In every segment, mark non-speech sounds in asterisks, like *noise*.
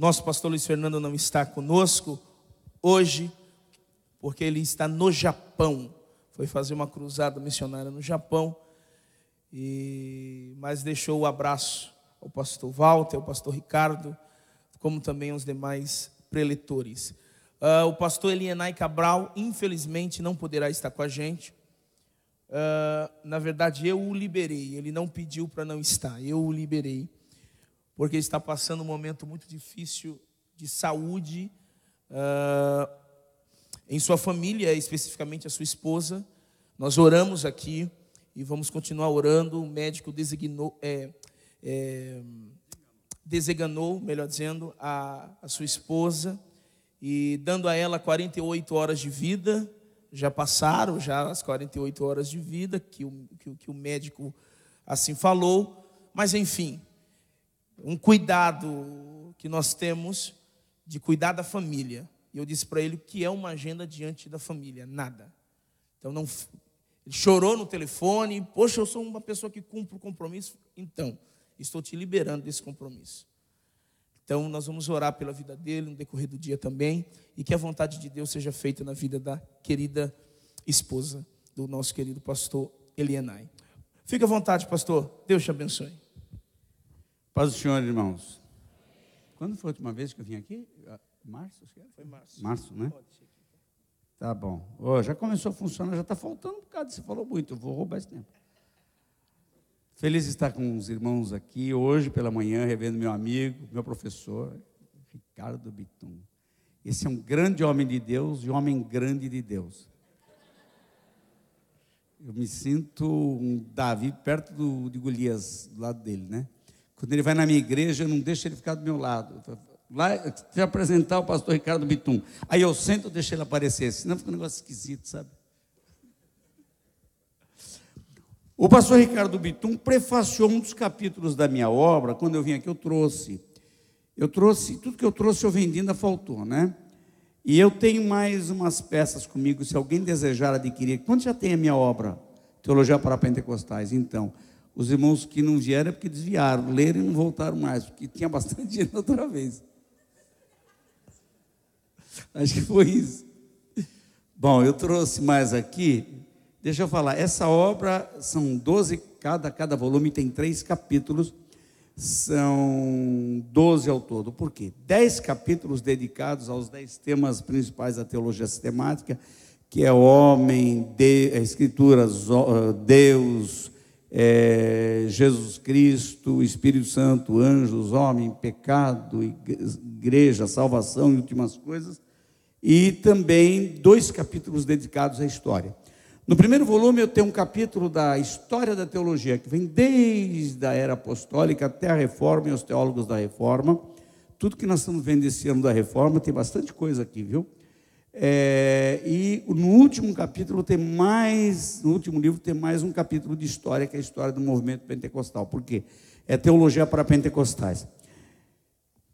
Nosso pastor Luiz Fernando não está conosco hoje, porque ele está no Japão. Foi fazer uma cruzada missionária no Japão, e mas deixou o abraço ao pastor Walter, ao pastor Ricardo, como também aos demais preletores. Uh, o pastor Elienay Cabral, infelizmente, não poderá estar com a gente. Uh, na verdade, eu o liberei. Ele não pediu para não estar, eu o liberei. Porque está passando um momento muito difícil de saúde uh, em sua família, especificamente a sua esposa. Nós oramos aqui e vamos continuar orando. O médico designou, é, é, designou, melhor dizendo, a, a sua esposa e dando a ela 48 horas de vida. Já passaram já as 48 horas de vida que o, que, que o médico assim falou, mas enfim, um cuidado que nós temos de cuidar da família. E eu disse para ele que é uma agenda diante da família, nada. Então não ele chorou no telefone, poxa, eu sou uma pessoa que cumpre o compromisso, então estou te liberando desse compromisso. Então, nós vamos orar pela vida dele no decorrer do dia também. E que a vontade de Deus seja feita na vida da querida esposa do nosso querido pastor Elienay. Fique à vontade, pastor. Deus te abençoe. Paz do Senhor, irmãos. Quando foi a última vez que eu vim aqui? Ah, março? Foi março. Março, né? Tá bom. Oh, já começou a funcionar, já está faltando um bocado. Você falou muito, eu vou roubar esse tempo. Feliz de estar com os irmãos aqui hoje pela manhã, revendo meu amigo, meu professor, Ricardo Bitum. Esse é um grande homem de Deus e um homem grande de Deus. Eu me sinto um Davi perto do, de Golias, do lado dele, né? Quando ele vai na minha igreja, eu não deixo ele ficar do meu lado. Lá, te apresentar o pastor Ricardo Bitum. Aí eu sento e deixo ele aparecer, senão fica um negócio esquisito, sabe? O pastor Ricardo Bitum prefaciou um dos capítulos da minha obra, quando eu vim aqui eu trouxe. Eu trouxe, tudo que eu trouxe eu vendi, ainda faltou, né? E eu tenho mais umas peças comigo, se alguém desejar adquirir. Quanto já tem a minha obra? Teologia para Pentecostais. Então, os irmãos que não vieram é porque desviaram, leram e não voltaram mais, porque tinha bastante *laughs* dinheiro outra vez. Acho que foi isso. Bom, eu trouxe mais aqui Deixa eu falar, essa obra são 12, cada, cada volume tem três capítulos, são 12 ao todo. Por quê? Dez capítulos dedicados aos dez temas principais da teologia sistemática, que é homem, de, escrituras, Deus, é, Jesus Cristo, Espírito Santo, anjos, homem, pecado, igreja, salvação e últimas coisas. E também dois capítulos dedicados à história. No primeiro volume eu tenho um capítulo da história da teologia, que vem desde a era apostólica até a reforma e os teólogos da reforma. Tudo que nós estamos vendo esse ano da reforma, tem bastante coisa aqui, viu? É, e no último capítulo tem mais, no último livro tem mais um capítulo de história, que é a história do movimento pentecostal. Por quê? É teologia para pentecostais.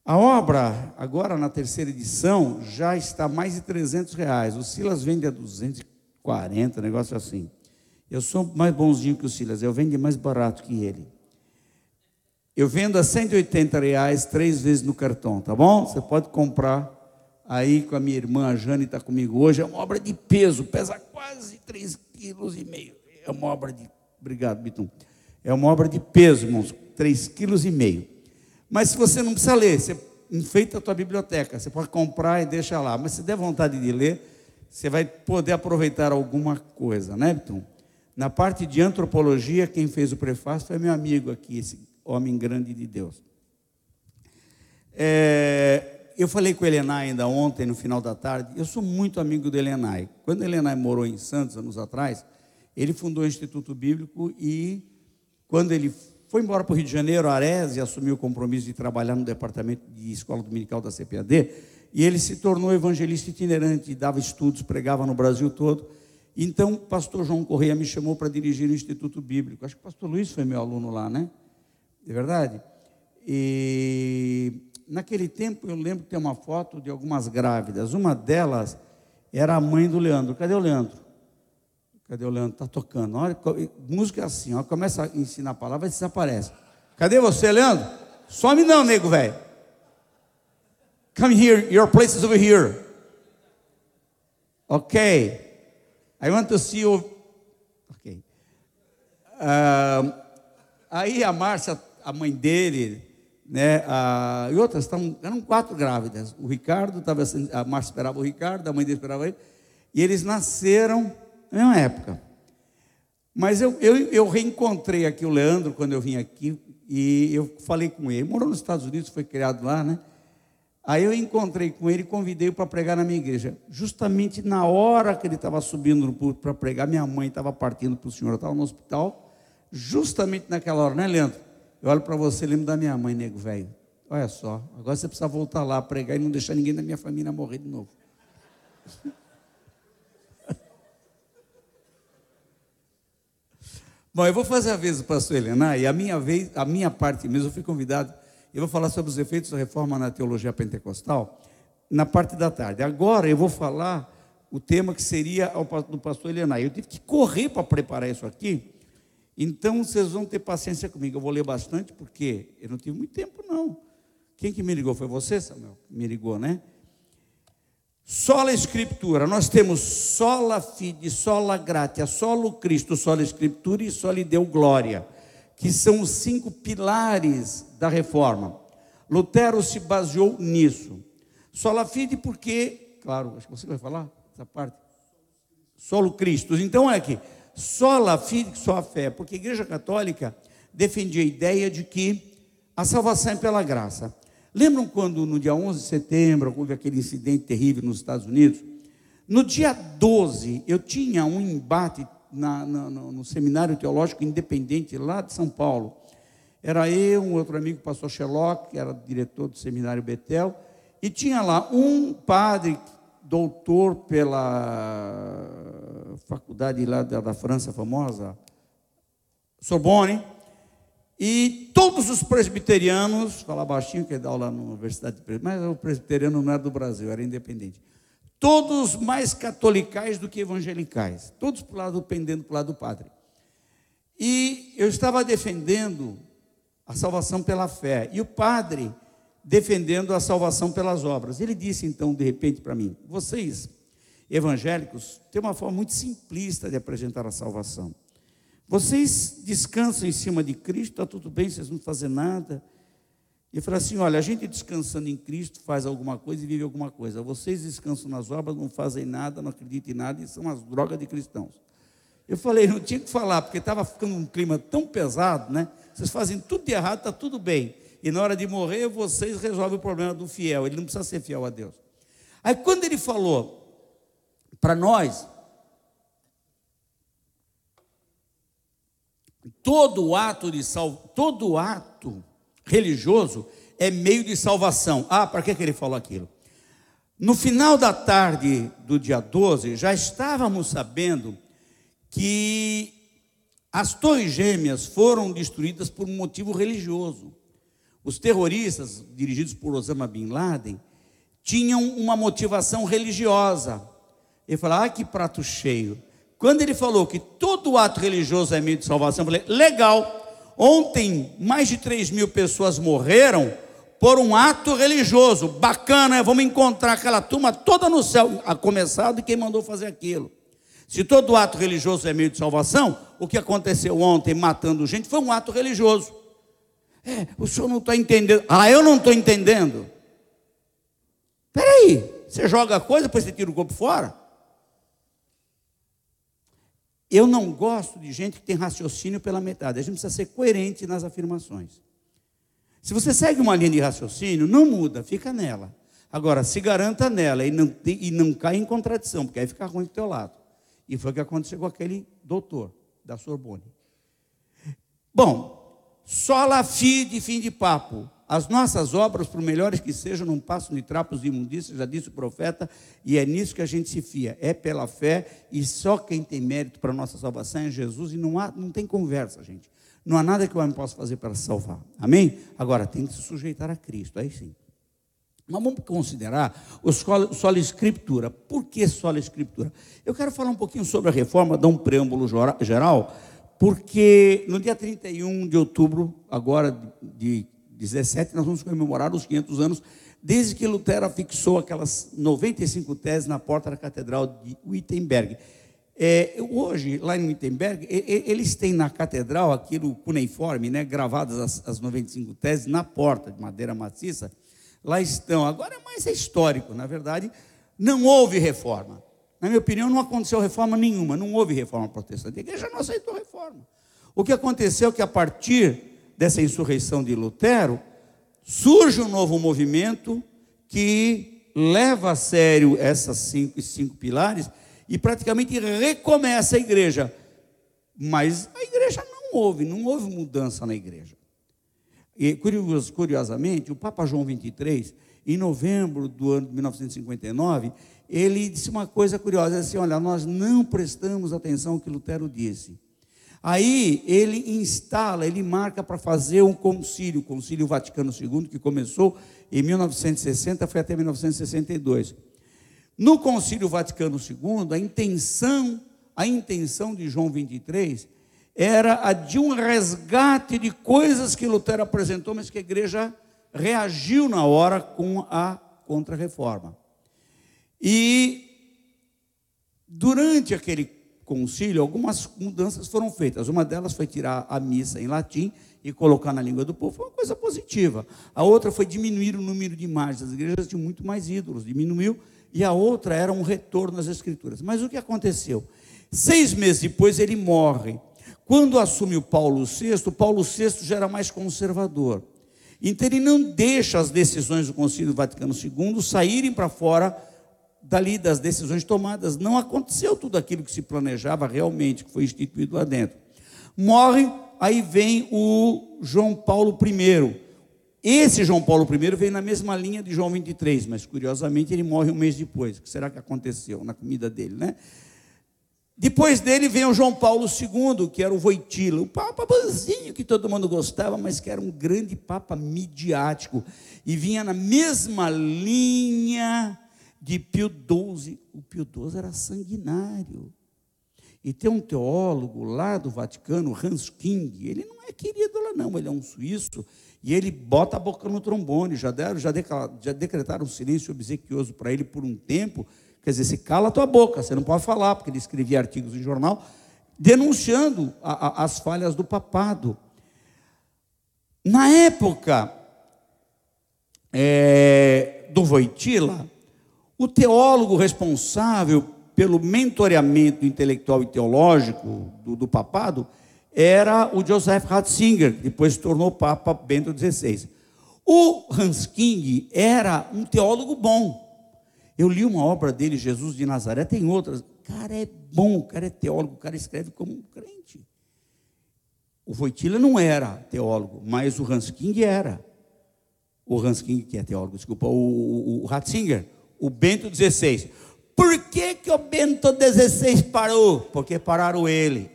A obra, agora na terceira edição, já está mais de 300 reais. O Silas vende a 240. 40, negócio assim. Eu sou mais bonzinho que o Silas, eu vendo mais barato que ele. Eu vendo a 180 reais três vezes no cartão, tá bom? Você pode comprar aí com a minha irmã, a Jane está comigo hoje. É uma obra de peso, pesa quase 3,5 kg. É uma obra de. Obrigado, Bitum. É uma obra de peso, irmãos, 3,5 kg. Mas se você não precisa ler, você enfeita a tua biblioteca. Você pode comprar e deixa lá. Mas se der vontade de ler, você vai poder aproveitar alguma coisa, né, Bitum? Na parte de antropologia, quem fez o prefácio foi meu amigo aqui, esse homem grande de Deus. É, eu falei com o Elenai ainda ontem, no final da tarde. Eu sou muito amigo do Elenai. Quando o Elenai morou em Santos, anos atrás, ele fundou o Instituto Bíblico e, quando ele foi embora para o Rio de Janeiro, Ares, e assumiu o compromisso de trabalhar no departamento de escola dominical da CPAD, e ele se tornou evangelista itinerante, dava estudos, pregava no Brasil todo. Então, o pastor João Correia me chamou para dirigir o Instituto Bíblico. Acho que o pastor Luiz foi meu aluno lá, né? É verdade? E naquele tempo eu lembro que tem uma foto de algumas grávidas. Uma delas era a mãe do Leandro. Cadê o Leandro? Cadê o Leandro? Está tocando. Olha, música é assim, ó, começa a ensinar a palavra e desaparece. Cadê você, Leandro? Some não, nego velho. Come here, your place is over here. Okay. I want to see you. Ok. Uh, aí a Márcia, a mãe dele, né, a, e outras, tavam, eram quatro grávidas. O Ricardo, tava, a Márcia esperava o Ricardo, a mãe dele esperava ele. E eles nasceram na mesma época. Mas eu, eu, eu reencontrei aqui o Leandro quando eu vim aqui e eu falei com ele. Ele morou nos Estados Unidos, foi criado lá, né? Aí eu encontrei com ele e convidei para pregar na minha igreja. Justamente na hora que ele estava subindo para pregar, minha mãe estava partindo para o senhor, estava no hospital. Justamente naquela hora, né, Leandro? Eu olho para você, lembro da minha mãe, nego velho. Olha só, agora você precisa voltar lá, pregar e não deixar ninguém da minha família morrer de novo. *laughs* Bom, eu vou fazer a vez do pastor Helena, e a minha vez, a minha parte mesmo, eu fui convidado eu vou falar sobre os efeitos da reforma na teologia pentecostal na parte da tarde. Agora eu vou falar o tema que seria do pastor Elianai. Eu tive que correr para preparar isso aqui, então vocês vão ter paciência comigo. Eu vou ler bastante, porque eu não tive muito tempo, não. Quem que me ligou? Foi você, Samuel? Me ligou, né? Sola Escritura, nós temos sola fide, sola gratia, solo Cristo, sola Escritura e só lhe deu glória que são os cinco pilares da reforma. Lutero se baseou nisso. Sola fide porque, claro, acho que você vai falar essa parte. Solo Cristo. Então é que só a fé, porque a Igreja Católica defendia a ideia de que a salvação é pela graça. Lembram quando no dia 11 de setembro houve aquele incidente terrível nos Estados Unidos? No dia 12, eu tinha um embate na, na, no, no, Seminário Teológico Independente, lá de São Paulo. Era eu, um outro amigo, o pastor Sherlock, que era diretor do Seminário Betel, e tinha lá um padre, doutor pela faculdade lá da, da França famosa, Sorbonne, e todos os presbiterianos, falar baixinho, que dá aula na Universidade mas o presbiteriano não era do Brasil, era independente todos mais catolicais do que evangelicais, todos para o lado, pendendo para o lado do padre. E eu estava defendendo a salvação pela fé, e o padre defendendo a salvação pelas obras. Ele disse então, de repente, para mim: vocês, evangélicos, têm uma forma muito simplista de apresentar a salvação. Vocês descansam em cima de Cristo, está tudo bem, vocês não fazem nada e falou assim: olha, a gente descansando em Cristo faz alguma coisa e vive alguma coisa. Vocês descansam nas obras, não fazem nada, não acreditam em nada e são as drogas de cristãos. Eu falei, não tinha que falar, porque estava ficando um clima tão pesado, né? Vocês fazem tudo de errado, está tudo bem. E na hora de morrer, vocês resolvem o problema do fiel. Ele não precisa ser fiel a Deus. Aí quando ele falou para nós, todo ato de sal, todo ato religioso é meio de salvação. Ah, para que, que ele falou aquilo? No final da tarde do dia 12, já estávamos sabendo que as torres gêmeas foram destruídas por um motivo religioso. Os terroristas, dirigidos por Osama Bin Laden, tinham uma motivação religiosa. Ele falou: ah, que prato cheio. Quando ele falou que todo ato religioso é meio de salvação, eu falei: legal, Ontem, mais de 3 mil pessoas morreram por um ato religioso. Bacana, vamos encontrar aquela turma toda no céu, a começar de quem mandou fazer aquilo. Se todo ato religioso é meio de salvação, o que aconteceu ontem matando gente foi um ato religioso. É, o senhor não está entendendo. Ah, eu não estou entendendo. Espera aí, você joga a coisa, depois você tira o corpo fora? Eu não gosto de gente que tem raciocínio pela metade. A gente precisa ser coerente nas afirmações. Se você segue uma linha de raciocínio, não muda, fica nela. Agora, se garanta nela e não, e não cai em contradição, porque aí fica ruim do teu lado. E foi o que aconteceu com aquele doutor da Sorbonne. Bom, só la de fim de papo. As nossas obras, por melhores que sejam, não passam de trapos de imundícia, já disse o profeta, e é nisso que a gente se fia. É pela fé, e só quem tem mérito para a nossa salvação é Jesus, e não, há, não tem conversa, gente. Não há nada que o homem possa fazer para salvar. Amém? Agora, tem que se sujeitar a Cristo, aí sim. Mas vamos considerar o solo escritura. Por que solo escritura? Eu quero falar um pouquinho sobre a reforma, dar um preâmbulo geral, porque no dia 31 de outubro, agora de 17, nós vamos comemorar os 500 anos desde que Lutero fixou aquelas 95 teses na porta da Catedral de Wittenberg. É, hoje, lá em Wittenberg, eles têm na catedral aquilo cuneiforme, né, gravadas as, as 95 teses na porta, de madeira maciça. Lá estão. Agora é mais histórico, na verdade, não houve reforma. Na minha opinião, não aconteceu reforma nenhuma, não houve reforma protestante. A igreja não aceitou reforma. O que aconteceu é que, a partir dessa insurreição de Lutero, surge um novo movimento que leva a sério essas cinco, cinco pilares e praticamente recomeça a igreja. Mas a igreja não houve, não houve mudança na igreja. E curiosamente, o Papa João 23, em novembro do ano de 1959, ele disse uma coisa curiosa, assim, olha, nós não prestamos atenção ao que Lutero disse. Aí ele instala, ele marca para fazer um concílio, o Concílio Vaticano II, que começou em 1960, foi até 1962. No Concílio Vaticano II, a intenção, a intenção de João 23 era a de um resgate de coisas que Lutero apresentou, mas que a igreja reagiu na hora com a contra-reforma. E durante aquele concílio, algumas mudanças foram feitas. Uma delas foi tirar a missa em latim e colocar na língua do povo, foi uma coisa positiva. A outra foi diminuir o número de imagens. As igrejas tinham muito mais ídolos, diminuiu e a outra era um retorno às Escrituras. Mas o que aconteceu? Seis meses depois ele morre. Quando assume o Paulo VI, Paulo VI já era mais conservador. Então ele não deixa as decisões do Concílio Vaticano II saírem para fora dali das decisões tomadas. Não aconteceu tudo aquilo que se planejava realmente, que foi instituído lá dentro. Morre, aí vem o João Paulo I. Esse João Paulo I veio na mesma linha de João 23, mas curiosamente ele morre um mês depois. O que será que aconteceu na comida dele, né? Depois dele vem o João Paulo II, que era o Voitila, o papa bonzinho que todo mundo gostava, mas que era um grande papa midiático e vinha na mesma linha de Pio XII. O Pio XII era sanguinário. E tem um teólogo lá do Vaticano, Hans King, ele não é querido lá não, ele é um suíço e ele bota a boca no trombone. Já, deram, já, já decretaram um silêncio obsequioso para ele por um tempo. Quer dizer, se cala a tua boca, você não pode falar, porque ele escrevia artigos em jornal denunciando a, a, as falhas do papado. Na época é, do Voitila, o teólogo responsável pelo mentoreamento intelectual e teológico do, do papado era o Joseph Ratzinger, que depois se tornou Papa Bento XVI. O Hans King era um teólogo bom. Eu li uma obra dele, Jesus de Nazaré, tem outras. O cara é bom, o cara é teólogo, o cara escreve como um crente. O Voitila não era teólogo, mas o Hans King era. O Hans King, que é teólogo, desculpa, o, o, o Ratzinger, o Bento XVI. Por que, que o Bento XVI parou? Porque pararam ele.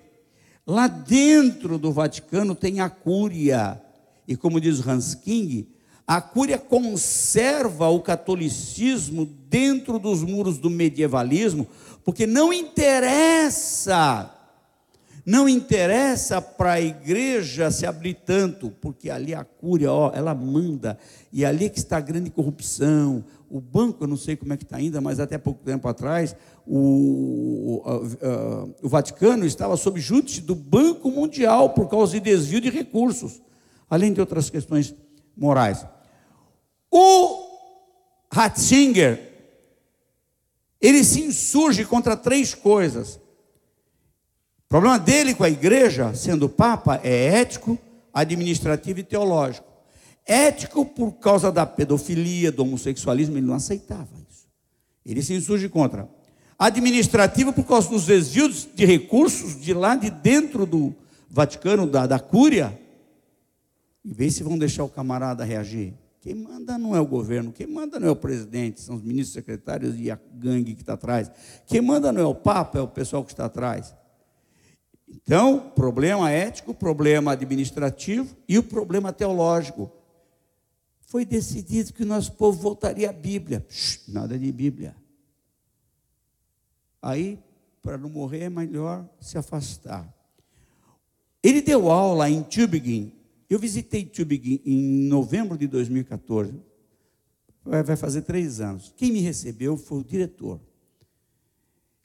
Lá dentro do Vaticano tem a Cúria. E como diz Hans King, a Cúria conserva o catolicismo dentro dos muros do medievalismo, porque não interessa, não interessa para a igreja se abrir tanto, porque ali a Cúria, ó, ela manda, e ali é que está a grande corrupção, o banco, eu não sei como é que está ainda, mas até pouco tempo atrás, o, o, o Vaticano estava sob júdice do Banco Mundial por causa de desvio de recursos, além de outras questões morais. O Ratzinger, ele se insurge contra três coisas. O problema dele com a igreja, sendo Papa, é ético, administrativo e teológico. Ético por causa da pedofilia, do homossexualismo, ele não aceitava isso. Ele se insurge contra. Administrativo por causa dos desvios de recursos de lá de dentro do Vaticano, da, da Cúria. E vê se vão deixar o camarada reagir. Quem manda não é o governo, quem manda não é o presidente, são os ministros secretários e a gangue que está atrás. Quem manda não é o Papa, é o pessoal que está atrás. Então, problema ético, problema administrativo e o problema teológico foi decidido que o nosso povo voltaria à Bíblia. nada de Bíblia. Aí, para não morrer, é melhor se afastar. Ele deu aula em Tübingen. Eu visitei Tübingen em novembro de 2014. vai fazer três anos. Quem me recebeu foi o diretor.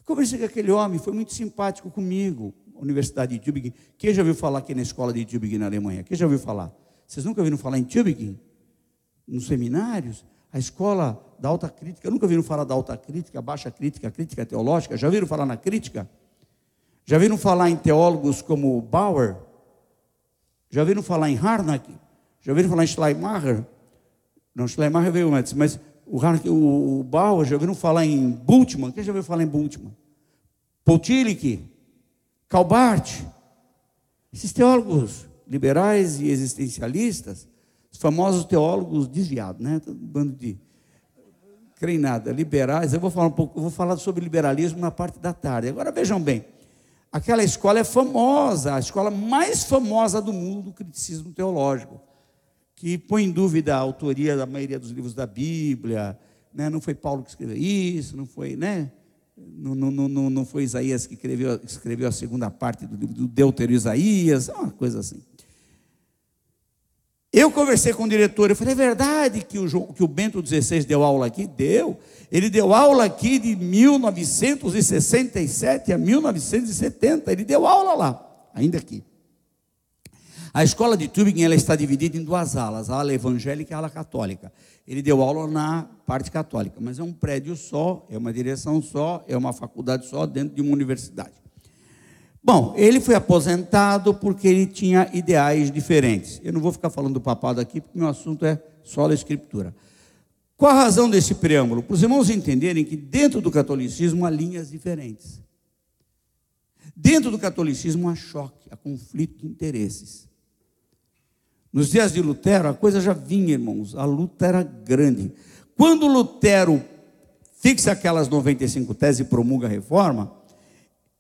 Conversei com aquele homem, foi muito simpático comigo. Universidade de Tübingen. Quem já ouviu falar aqui na escola de Tübingen na Alemanha? Quem já ouviu falar? Vocês nunca ouviram falar em Tübingen? Nos seminários? A escola da alta crítica. Nunca ouviram falar da alta crítica, baixa crítica, crítica teológica? Já ouviram falar na crítica? Já ouviram falar em teólogos como Bauer? Já ouviram falar em Harnack? Já ouviram falar em Schleiermacher? Não, Schleiermacher veio antes, mas o, Harnack, o, Bauer, já ouviram falar em Bultmann? Quem já ouviu falar em Bultmann? Poutillik? Calbart? Esses teólogos liberais e existencialistas, os famosos teólogos desviados, né? Um bando de creio nada, liberais. Eu vou falar um pouco, vou falar sobre liberalismo na parte da tarde. Agora vejam bem, aquela escola é famosa, a escola mais famosa do mundo do criticismo teológico, que põe em dúvida a autoria da maioria dos livros da Bíblia, né? Não foi Paulo que escreveu isso, não foi, né? Não, não, não, não foi Isaías que escreveu, escreveu a segunda parte do livro do Deutero Isaías, uma coisa assim. Eu conversei com o diretor, eu falei, é verdade que o, que o Bento XVI deu aula aqui? Deu. Ele deu aula aqui de 1967 a 1970, ele deu aula lá, ainda aqui. A escola de Tübingen ela está dividida em duas alas, a ala evangélica e a ala católica. Ele deu aula na parte católica, mas é um prédio só, é uma direção só, é uma faculdade só dentro de uma universidade. Bom, ele foi aposentado porque ele tinha ideais diferentes. Eu não vou ficar falando do papado aqui, porque meu assunto é só a escritura. Qual a razão desse preâmbulo? Para os irmãos entenderem que dentro do catolicismo há linhas diferentes. Dentro do catolicismo há choque, há conflito de interesses. Nos dias de Lutero, a coisa já vinha, irmãos, a luta era grande. Quando Lutero fixa aquelas 95 teses e promulga a reforma,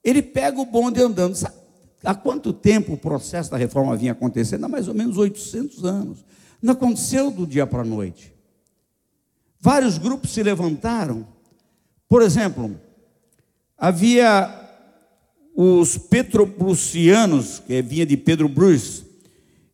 ele pega o bonde andando. Sabe, há quanto tempo o processo da reforma vinha acontecendo? Há mais ou menos 800 anos. Não aconteceu do dia para a noite. Vários grupos se levantaram. Por exemplo, havia os petrobrucianos, que vinha de Pedro Bruce,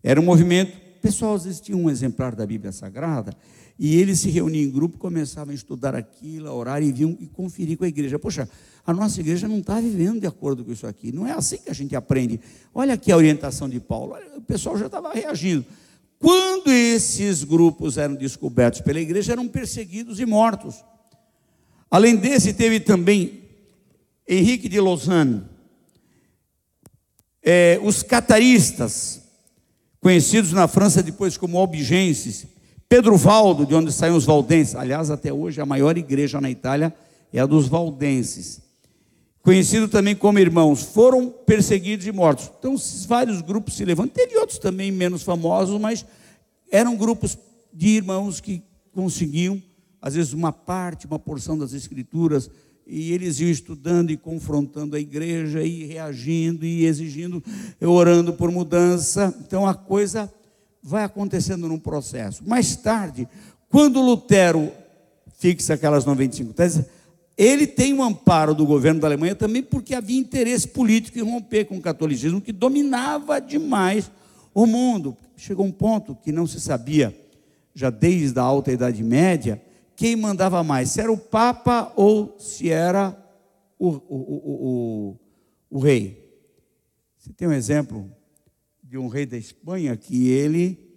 era um movimento. Pessoal, às vezes tinha um exemplar da Bíblia Sagrada e eles se reuniam em grupo, começavam a estudar aquilo, a orar e vinham e conferir com a igreja. Poxa, a nossa igreja não está vivendo de acordo com isso aqui. Não é assim que a gente aprende. Olha aqui a orientação de Paulo. O pessoal já estava reagindo. Quando esses grupos eram descobertos pela igreja, eram perseguidos e mortos. Além desse, teve também Henrique de Lausanne, é, os cataristas, conhecidos na França depois como albigenses, Pedro Valdo, de onde saem os valdenses, aliás, até hoje a maior igreja na Itália é a dos valdenses, conhecido também como irmãos, foram perseguidos e mortos. Então, vários grupos se levantam, teve outros também menos famosos, mas eram grupos de irmãos que conseguiam, às vezes, uma parte, uma porção das escrituras, e eles iam estudando e confrontando a igreja, e reagindo, e exigindo, orando por mudança. Então, a coisa vai acontecendo num processo. Mais tarde, quando Lutero fixa aquelas 95 teses, ele tem um amparo do governo da Alemanha também porque havia interesse político em romper com o catolicismo que dominava demais o mundo. Chegou um ponto que não se sabia, já desde a alta Idade Média, quem mandava mais, se era o Papa ou se era o, o, o, o, rei. Você tem um exemplo de um rei da Espanha que ele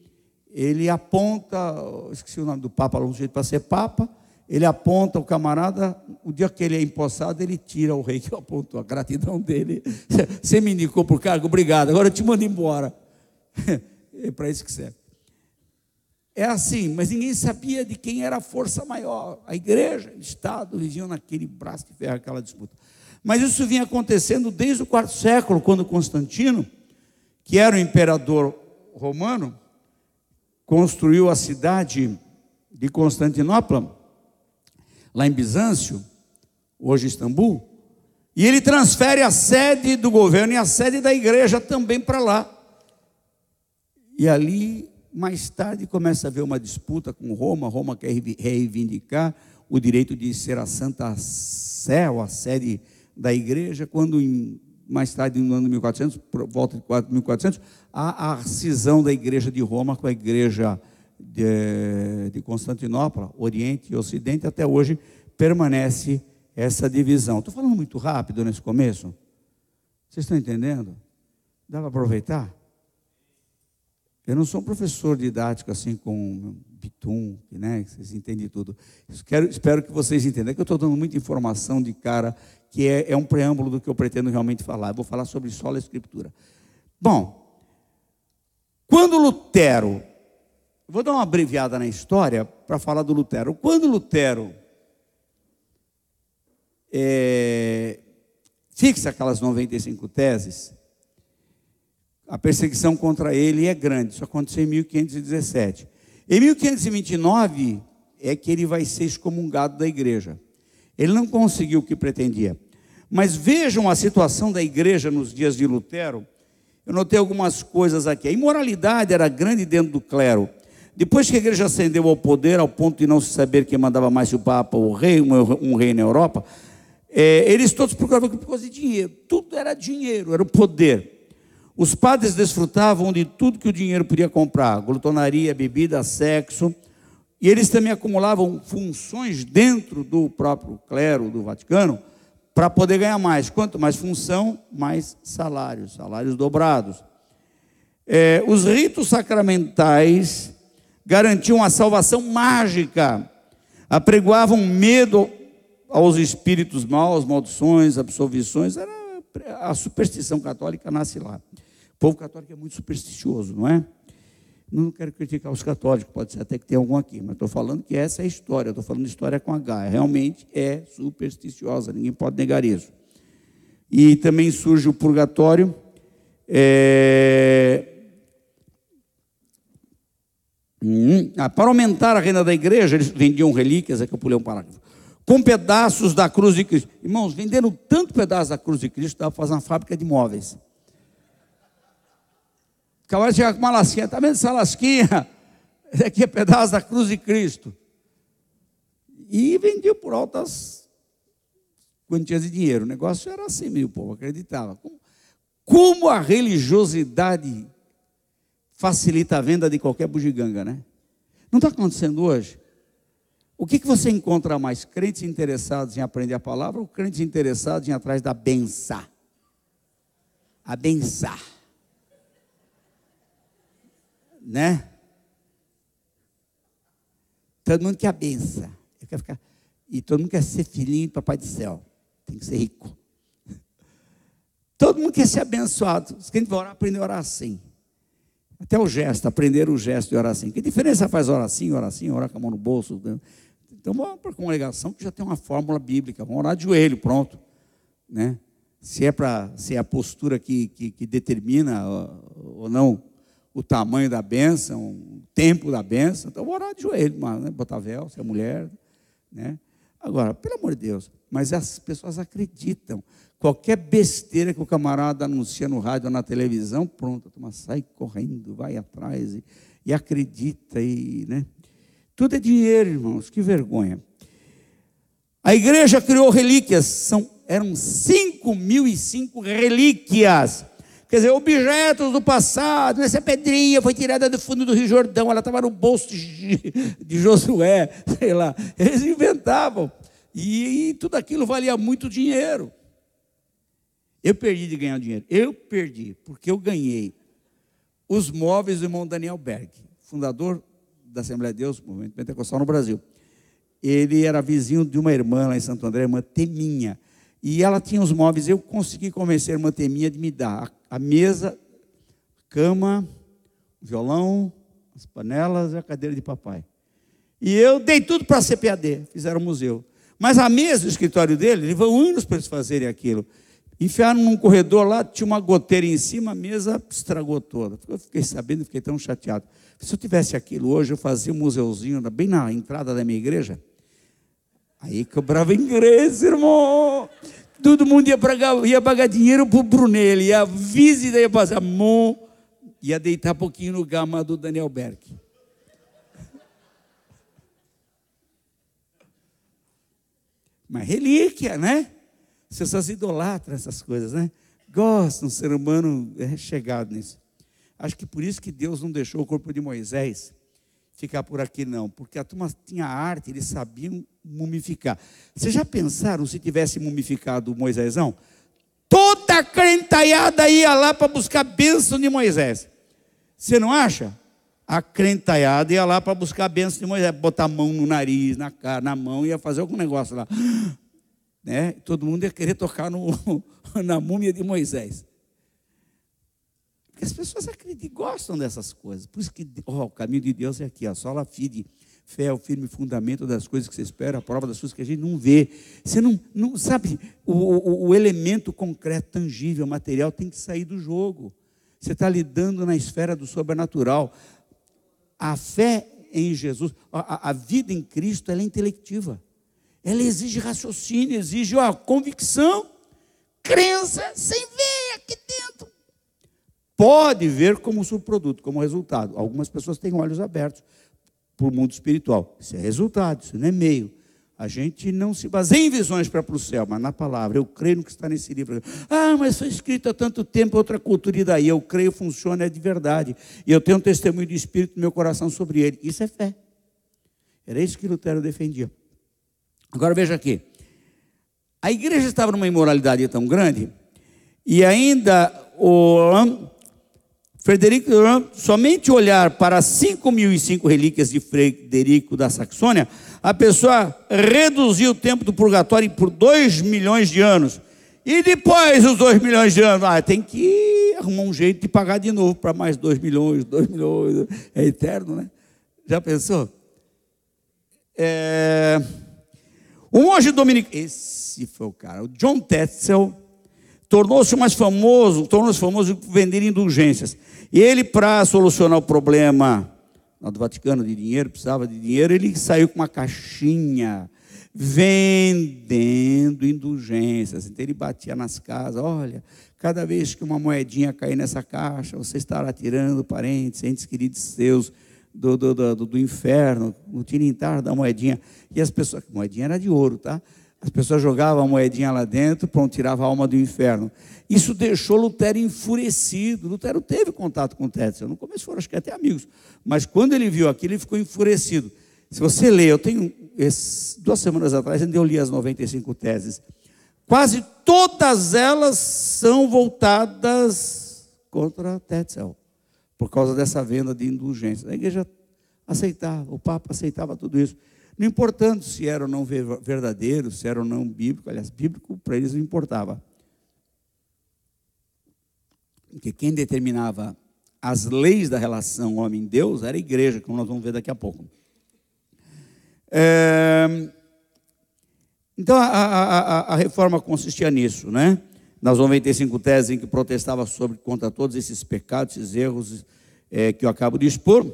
ele aponta, esqueci o nome do Papa, um jeito para ser Papa, ele aponta o camarada, o dia que ele é empossado, ele tira o rei que *laughs* apontou, a gratidão dele. *laughs* Você me indicou por cargo, obrigado, agora eu te mando embora. *laughs* É para isso que serve. É assim, mas ninguém sabia de quem era a força maior. A igreja, o Estado, viviam naquele braço de ferro, aquela disputa. Mas isso vinha acontecendo desde o quarto século, quando Constantino que era o imperador romano, construiu a cidade de Constantinopla, lá em Bizâncio, hoje Istambul, e ele transfere a sede do governo e a sede da igreja também para lá. E ali, mais tarde, começa a haver uma disputa com Roma. Roma quer reivindicar o direito de ser a Santa Sé, a sede da igreja, quando em mais tarde, no ano 1400, por volta de 1400, há a cisão da igreja de Roma com a igreja de, de Constantinopla, Oriente e Ocidente, até hoje permanece essa divisão. Estou falando muito rápido nesse começo? Vocês estão entendendo? Dá para aproveitar? Eu não sou um professor didático assim com Bitum, né, que vocês entendem tudo. Quero, espero que vocês entendam que eu estou dando muita informação de cara, que é, é, um preâmbulo do que eu pretendo realmente falar. Eu vou falar sobre só a escritura. Bom, quando Lutero, vou dar uma abreviada na história para falar do Lutero. Quando Lutero é, fixa aquelas 95 teses, a perseguição contra ele é grande. Isso aconteceu em 1517. Em 1529 é que ele vai ser excomungado da igreja. Ele não conseguiu o que pretendia. Mas vejam a situação da igreja nos dias de Lutero. Eu notei algumas coisas aqui. A imoralidade era grande dentro do clero. Depois que a igreja ascendeu ao poder, ao ponto de não se saber quem mandava mais se o Papa ou o rei, um rei na Europa, é, eles todos procuravam por causa de dinheiro. Tudo era dinheiro, era o poder. Os padres desfrutavam de tudo que o dinheiro podia comprar: glutonaria, bebida, sexo. E eles também acumulavam funções dentro do próprio clero do Vaticano para poder ganhar mais. Quanto mais função, mais salários, salários dobrados. É, os ritos sacramentais garantiam a salvação mágica, apregoavam medo aos espíritos maus, maldições, absolvições. Era, a superstição católica nasce lá. O povo católico é muito supersticioso, não é? Não quero criticar os católicos, pode ser até que tenha algum aqui, mas estou falando que essa é a história, estou falando história com H. Realmente é supersticiosa, ninguém pode negar isso. E também surge o purgatório. É... Hum, ah, para aumentar a renda da igreja, eles vendiam relíquias, é que eu pulei um parágrafo, com pedaços da cruz de Cristo. Irmãos, venderam tanto pedaço da cruz de Cristo, dava para fazer uma fábrica de móveis. O cavalo chega com uma lasquinha, está vendo essa lasquinha? *laughs* Esse aqui é pedaço da cruz de Cristo. E vendia por altas quantias de dinheiro. O negócio era assim, meio povo acreditava. Como a religiosidade facilita a venda de qualquer bugiganga, né? Não está acontecendo hoje? O que, que você encontra mais? Crentes interessados em aprender a palavra ou crentes interessados em ir atrás da benção? A benção né? Todo mundo quer a benção. Eu quero ficar. E todo mundo quer ser filhinho do Papai do Céu. Tem que ser rico. *laughs* Todo mundo quer ser abençoado. Quem vai orar, aprender a orar assim. Até o gesto, aprender o gesto de orar assim. Que diferença faz orar assim, orar assim, orar com a mão no bolso? Né? Então vamos para a congregação que já tem uma fórmula bíblica. Vamos orar de joelho, pronto. Né? Se é para ser a postura que, que, que determina ou não o tamanho da bênção, o tempo da bênção. Então, vou orar de joelho, né? botar véu, se é mulher. Né? Agora, pelo amor de Deus, mas as pessoas acreditam. Qualquer besteira que o camarada anuncia no rádio ou na televisão, pronto, a sai correndo, vai atrás e, e acredita. E, né? Tudo é dinheiro, irmãos, que vergonha. A igreja criou relíquias, são, eram 5.005 relíquias Quer dizer, objetos do passado, essa pedrinha foi tirada do fundo do Rio Jordão, ela estava no bolso de, de Josué, sei lá. Eles inventavam. E, e tudo aquilo valia muito dinheiro. Eu perdi de ganhar dinheiro. Eu perdi, porque eu ganhei os móveis do irmão Daniel Berg, fundador da Assembleia de Deus, movimento pentecostal no Brasil. Ele era vizinho de uma irmã lá em Santo André, irmã Teminha. E ela tinha os móveis, eu consegui convencer a irmã Teminha de me dar a mesa, cama, violão, as panelas e a cadeira de papai. E eu dei tudo para a CPAD, fizeram um museu. Mas a mesa, o escritório dele, levou anos para eles fazerem aquilo. Enfiaram num corredor lá, tinha uma goteira em cima, a mesa estragou toda. Eu fiquei sabendo, fiquei tão chateado. Se eu tivesse aquilo hoje, eu fazia um museuzinho bem na entrada da minha igreja. Aí cobrava ingresso, irmão. Todo mundo ia pagar, ia pagar dinheiro para o Brunelli, e a ia passar, mão, ia deitar um pouquinho no gama do Daniel Berg. Mas relíquia, né? As pessoas idolatram essas coisas, né? Gostam, um ser humano é chegado nisso. Acho que por isso que Deus não deixou o corpo de Moisés ficar por aqui, não, porque a turma tinha arte, eles sabiam mumificar. Vocês já pensaram se tivesse mumificado o Moisésão? Toda a crentaiada ia lá para buscar bênção de Moisés. Você não acha? A crentaiada ia lá para buscar bênção de Moisés, botar a mão no nariz, na cara, na mão, ia fazer algum negócio lá. *gasps* Né? Todo mundo ia querer tocar no, *laughs* na múmia de Moisés. Porque as pessoas acreditam, gostam dessas coisas. Por isso que oh, o caminho de Deus é aqui, ó, sola fide. Fé é o firme fundamento das coisas que você espera, a prova das coisas que a gente não vê. Você não, não sabe, o, o, o elemento concreto, tangível, material, tem que sair do jogo. Você está lidando na esfera do sobrenatural. A fé em Jesus, a, a vida em Cristo, ela é intelectiva. Ela exige raciocínio, exige ó, convicção, crença, sem ver pode ver como subproduto, como resultado. Algumas pessoas têm olhos abertos para o mundo espiritual. Isso é resultado, isso não é meio. A gente não se baseia em visões para o céu, mas na palavra. Eu creio no que está nesse livro. Ah, mas foi escrito há tanto tempo, outra cultura, e daí? Eu creio, funciona, é de verdade. E eu tenho um testemunho de Espírito no meu coração sobre ele. Isso é fé. Era isso que Lutero defendia. Agora veja aqui. A igreja estava numa imoralidade tão grande, e ainda o Frederico somente olhar para 5.005 relíquias de Frederico da Saxônia, a pessoa reduziu o tempo do purgatório por 2 milhões de anos. E depois os 2 milhões de anos? Ah, tem que arrumar um jeito de pagar de novo para mais 2 milhões, 2 milhões. É eterno, né? Já pensou? É... O monge dominicano, esse foi o cara, o John Tetzel, tornou-se mais famoso, tornou-se famoso por vender indulgências. E ele, para solucionar o problema do Vaticano de dinheiro, precisava de dinheiro, ele saiu com uma caixinha vendendo indulgências. Então ele batia nas casas, olha, cada vez que uma moedinha cair nessa caixa, você estará tirando parentes, entes queridos seus do, do, do, do inferno, no tirintar da moedinha. E as pessoas, moedinha era de ouro, tá? As pessoas jogavam a moedinha lá dentro, pronto, tirava a alma do inferno. Isso deixou Lutero enfurecido. Lutero teve contato com Tetzel. No começo foram, acho que até amigos. Mas quando ele viu aquilo, ele ficou enfurecido. Se você lê, eu tenho duas semanas atrás, eu li as 95 teses. Quase todas elas são voltadas contra Tetzel, por causa dessa venda de indulgências. A igreja aceitava, o Papa aceitava tudo isso. Não importando se era ou não verdadeiro, se era ou não bíblico, aliás, bíblico para eles não importava. Porque quem determinava as leis da relação homem-deus era a igreja, como nós vamos ver daqui a pouco. É... Então a, a, a, a, reforma consistia nisso, né? Nas 95 teses em que protestava sobre contra todos esses pecados, esses erros é, que eu acabo de expor.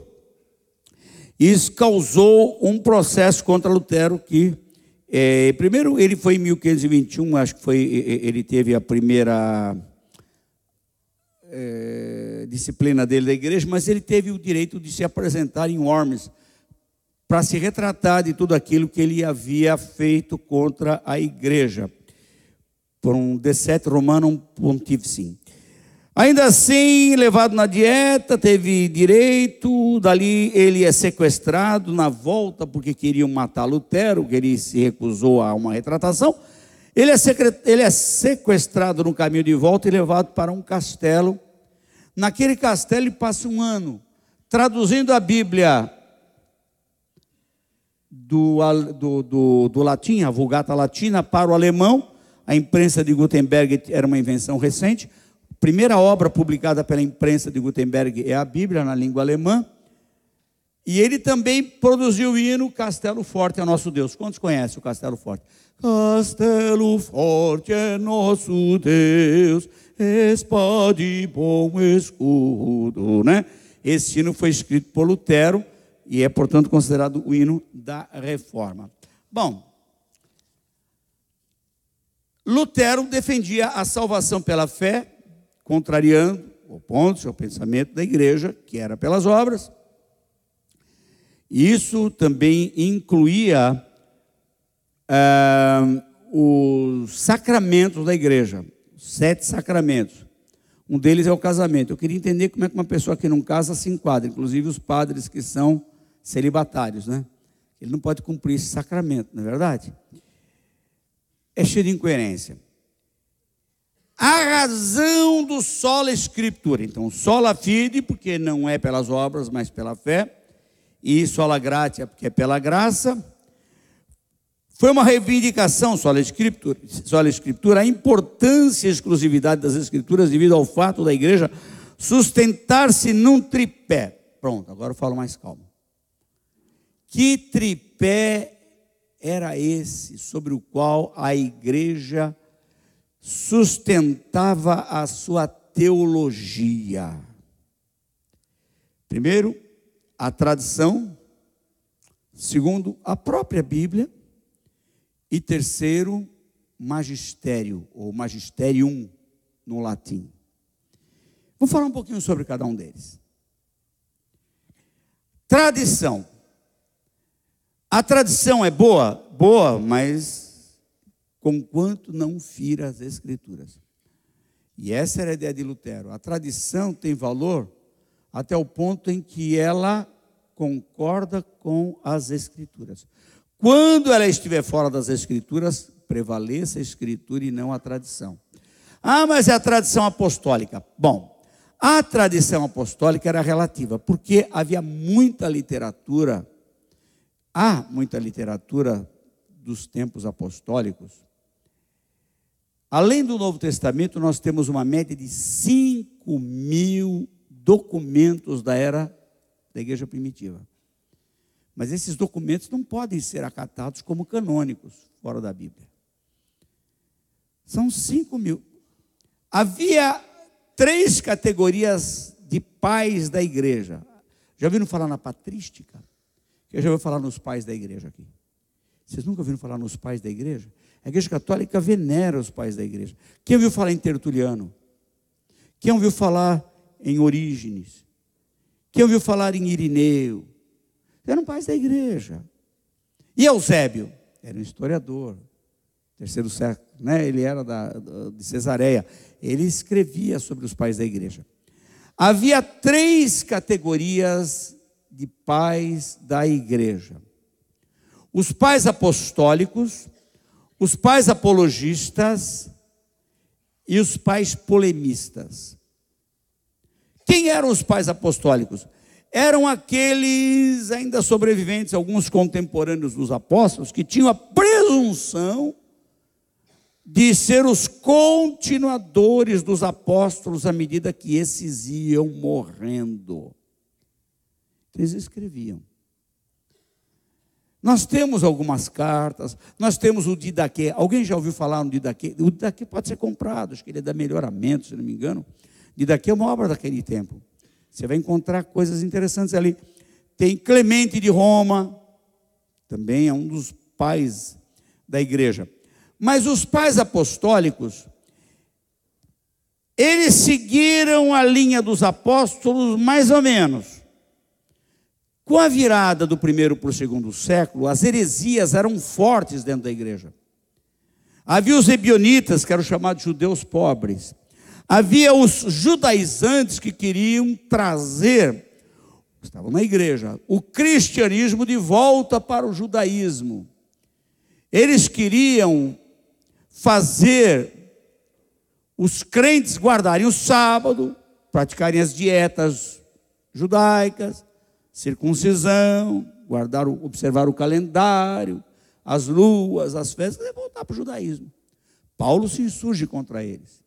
Isso causou um processo contra Lutero que, é, primeiro, ele foi em 1521, acho que foi, ele teve a primeira é, disciplina dele da igreja, mas ele teve o direito de se apresentar em Worms para se retratar de tudo aquilo que ele havia feito contra a igreja, por um decet romanum pontificem. Ainda assim, levado na dieta, teve direito, dali ele é sequestrado na volta porque queriam matar Lutero, que ele se recusou a uma retratação. Ele é, ele é sequestrado no caminho de volta e levado para um castelo. Naquele castelo ele passa um ano traduzindo a Bíblia do, do, do, do latim, a Vulgata Latina, para o alemão. A imprensa de Gutenberg era uma invenção recente primeira obra publicada pela imprensa de Gutenberg é a Bíblia na língua alemã. E ele também produziu o hino Castelo Forte é nosso Deus. Quantos conhecem o Castelo Forte? Castelo Forte é nosso Deus, espada e bom escudo, né? Esse hino foi escrito por Lutero e é, portanto, considerado o hino da reforma. Bom, Lutero defendia a salvação pela fé contrariando, opondo-se ao pensamento da igreja, que era pelas obras. Isso também incluía ah, os sacramentos da igreja, sete sacramentos. Um deles é o casamento. Eu queria entender como é que uma pessoa que não casa se enquadra, inclusive os padres que são celibatários, né? Ele não pode cumprir esse sacramento, não é verdade? É cheio de incoerência. A razão do sola escritura. Então, sola fide, porque não é pelas obras, mas pela fé. E sola gratia, porque é pela graça. Foi uma reivindicação, sola escritura, sola escritura, a importância e exclusividade das escrituras devido ao fato da igreja sustentar-se num tripé. Pronto, agora eu falo mais calmo. Que tripé era esse sobre o qual a igreja sustentava a sua teologia? Primeiro, a tradição. Segundo, a própria Bíblia. E terceiro, magistério, ou magisterium no latim. Vou falar um pouquinho sobre cada um deles. Tradição. A tradição é boa? Boa, mas com quanto não fira as Escrituras. E essa era a ideia de Lutero. A tradição tem valor até o ponto em que ela concorda com as Escrituras. Quando ela estiver fora das Escrituras, prevaleça a Escritura e não a tradição. Ah, mas é a tradição apostólica. Bom, a tradição apostólica era relativa, porque havia muita literatura, há muita literatura dos tempos apostólicos. Além do Novo Testamento, nós temos uma média de 5 mil documentos da era da igreja primitiva. Mas esses documentos não podem ser acatados como canônicos fora da Bíblia. São 5 mil. Havia três categorias de pais da igreja. Já ouviram falar na patrística? Eu já ouvi falar nos pais da igreja aqui. Vocês nunca ouviram falar nos pais da igreja? A igreja católica venera os pais da igreja. Quem ouviu falar em Tertuliano? Quem ouviu falar em Orígenes? Quem ouviu falar em Irineu? Eram pais da igreja. E Eusébio? Era um historiador terceiro século, né? ele era da, de Cesareia. Ele escrevia sobre os pais da igreja. Havia três categorias de pais da igreja: os pais apostólicos, os pais apologistas e os pais polemistas. Quem eram os pais apostólicos? Eram aqueles ainda sobreviventes, alguns contemporâneos dos apóstolos, que tinham a presunção de ser os continuadores dos apóstolos à medida que esses iam morrendo. Eles escreviam. Nós temos algumas cartas, nós temos o Didaquê. Alguém já ouviu falar no Didaquê? O Didaquê pode ser comprado, acho que ele é da Melhoramento, se não me engano. Didaquê é uma obra daquele tempo. Você vai encontrar coisas interessantes ali. Tem Clemente de Roma, também é um dos pais da igreja. Mas os pais apostólicos, eles seguiram a linha dos apóstolos mais ou menos. Com a virada do primeiro para o segundo século, as heresias eram fortes dentro da igreja. Havia os ebionitas, que eram chamados judeus pobres. Havia os judaizantes que queriam trazer, estavam na igreja, o cristianismo de volta para o judaísmo. Eles queriam fazer os crentes guardarem o sábado, praticarem as dietas judaicas, circuncisão, guardar, observar o calendário, as luas, as festas, e voltar para o judaísmo. Paulo se insurge contra eles.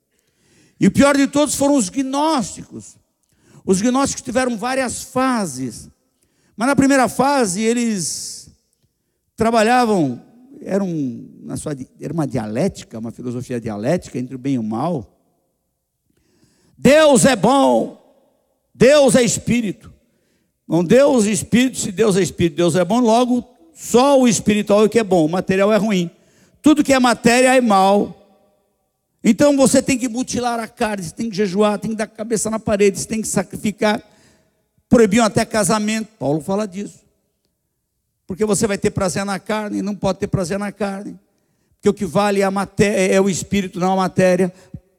E o pior de todos foram os gnósticos. Os gnósticos tiveram várias fases. Mas na primeira fase eles trabalhavam era, um, na sua, era uma dialética, uma filosofia dialética entre o bem e o mal. Deus é bom, Deus é espírito. Bom, Deus é espírito, se Deus é espírito, Deus é bom, logo só o espiritual é que é bom, o material é ruim. Tudo que é matéria é mal. Então você tem que mutilar a carne, você tem que jejuar, tem que dar a cabeça na parede, você tem que sacrificar. Proibiam até casamento. Paulo fala disso. Porque você vai ter prazer na carne, não pode ter prazer na carne. Porque o que vale é, matéria, é o espírito, não a matéria.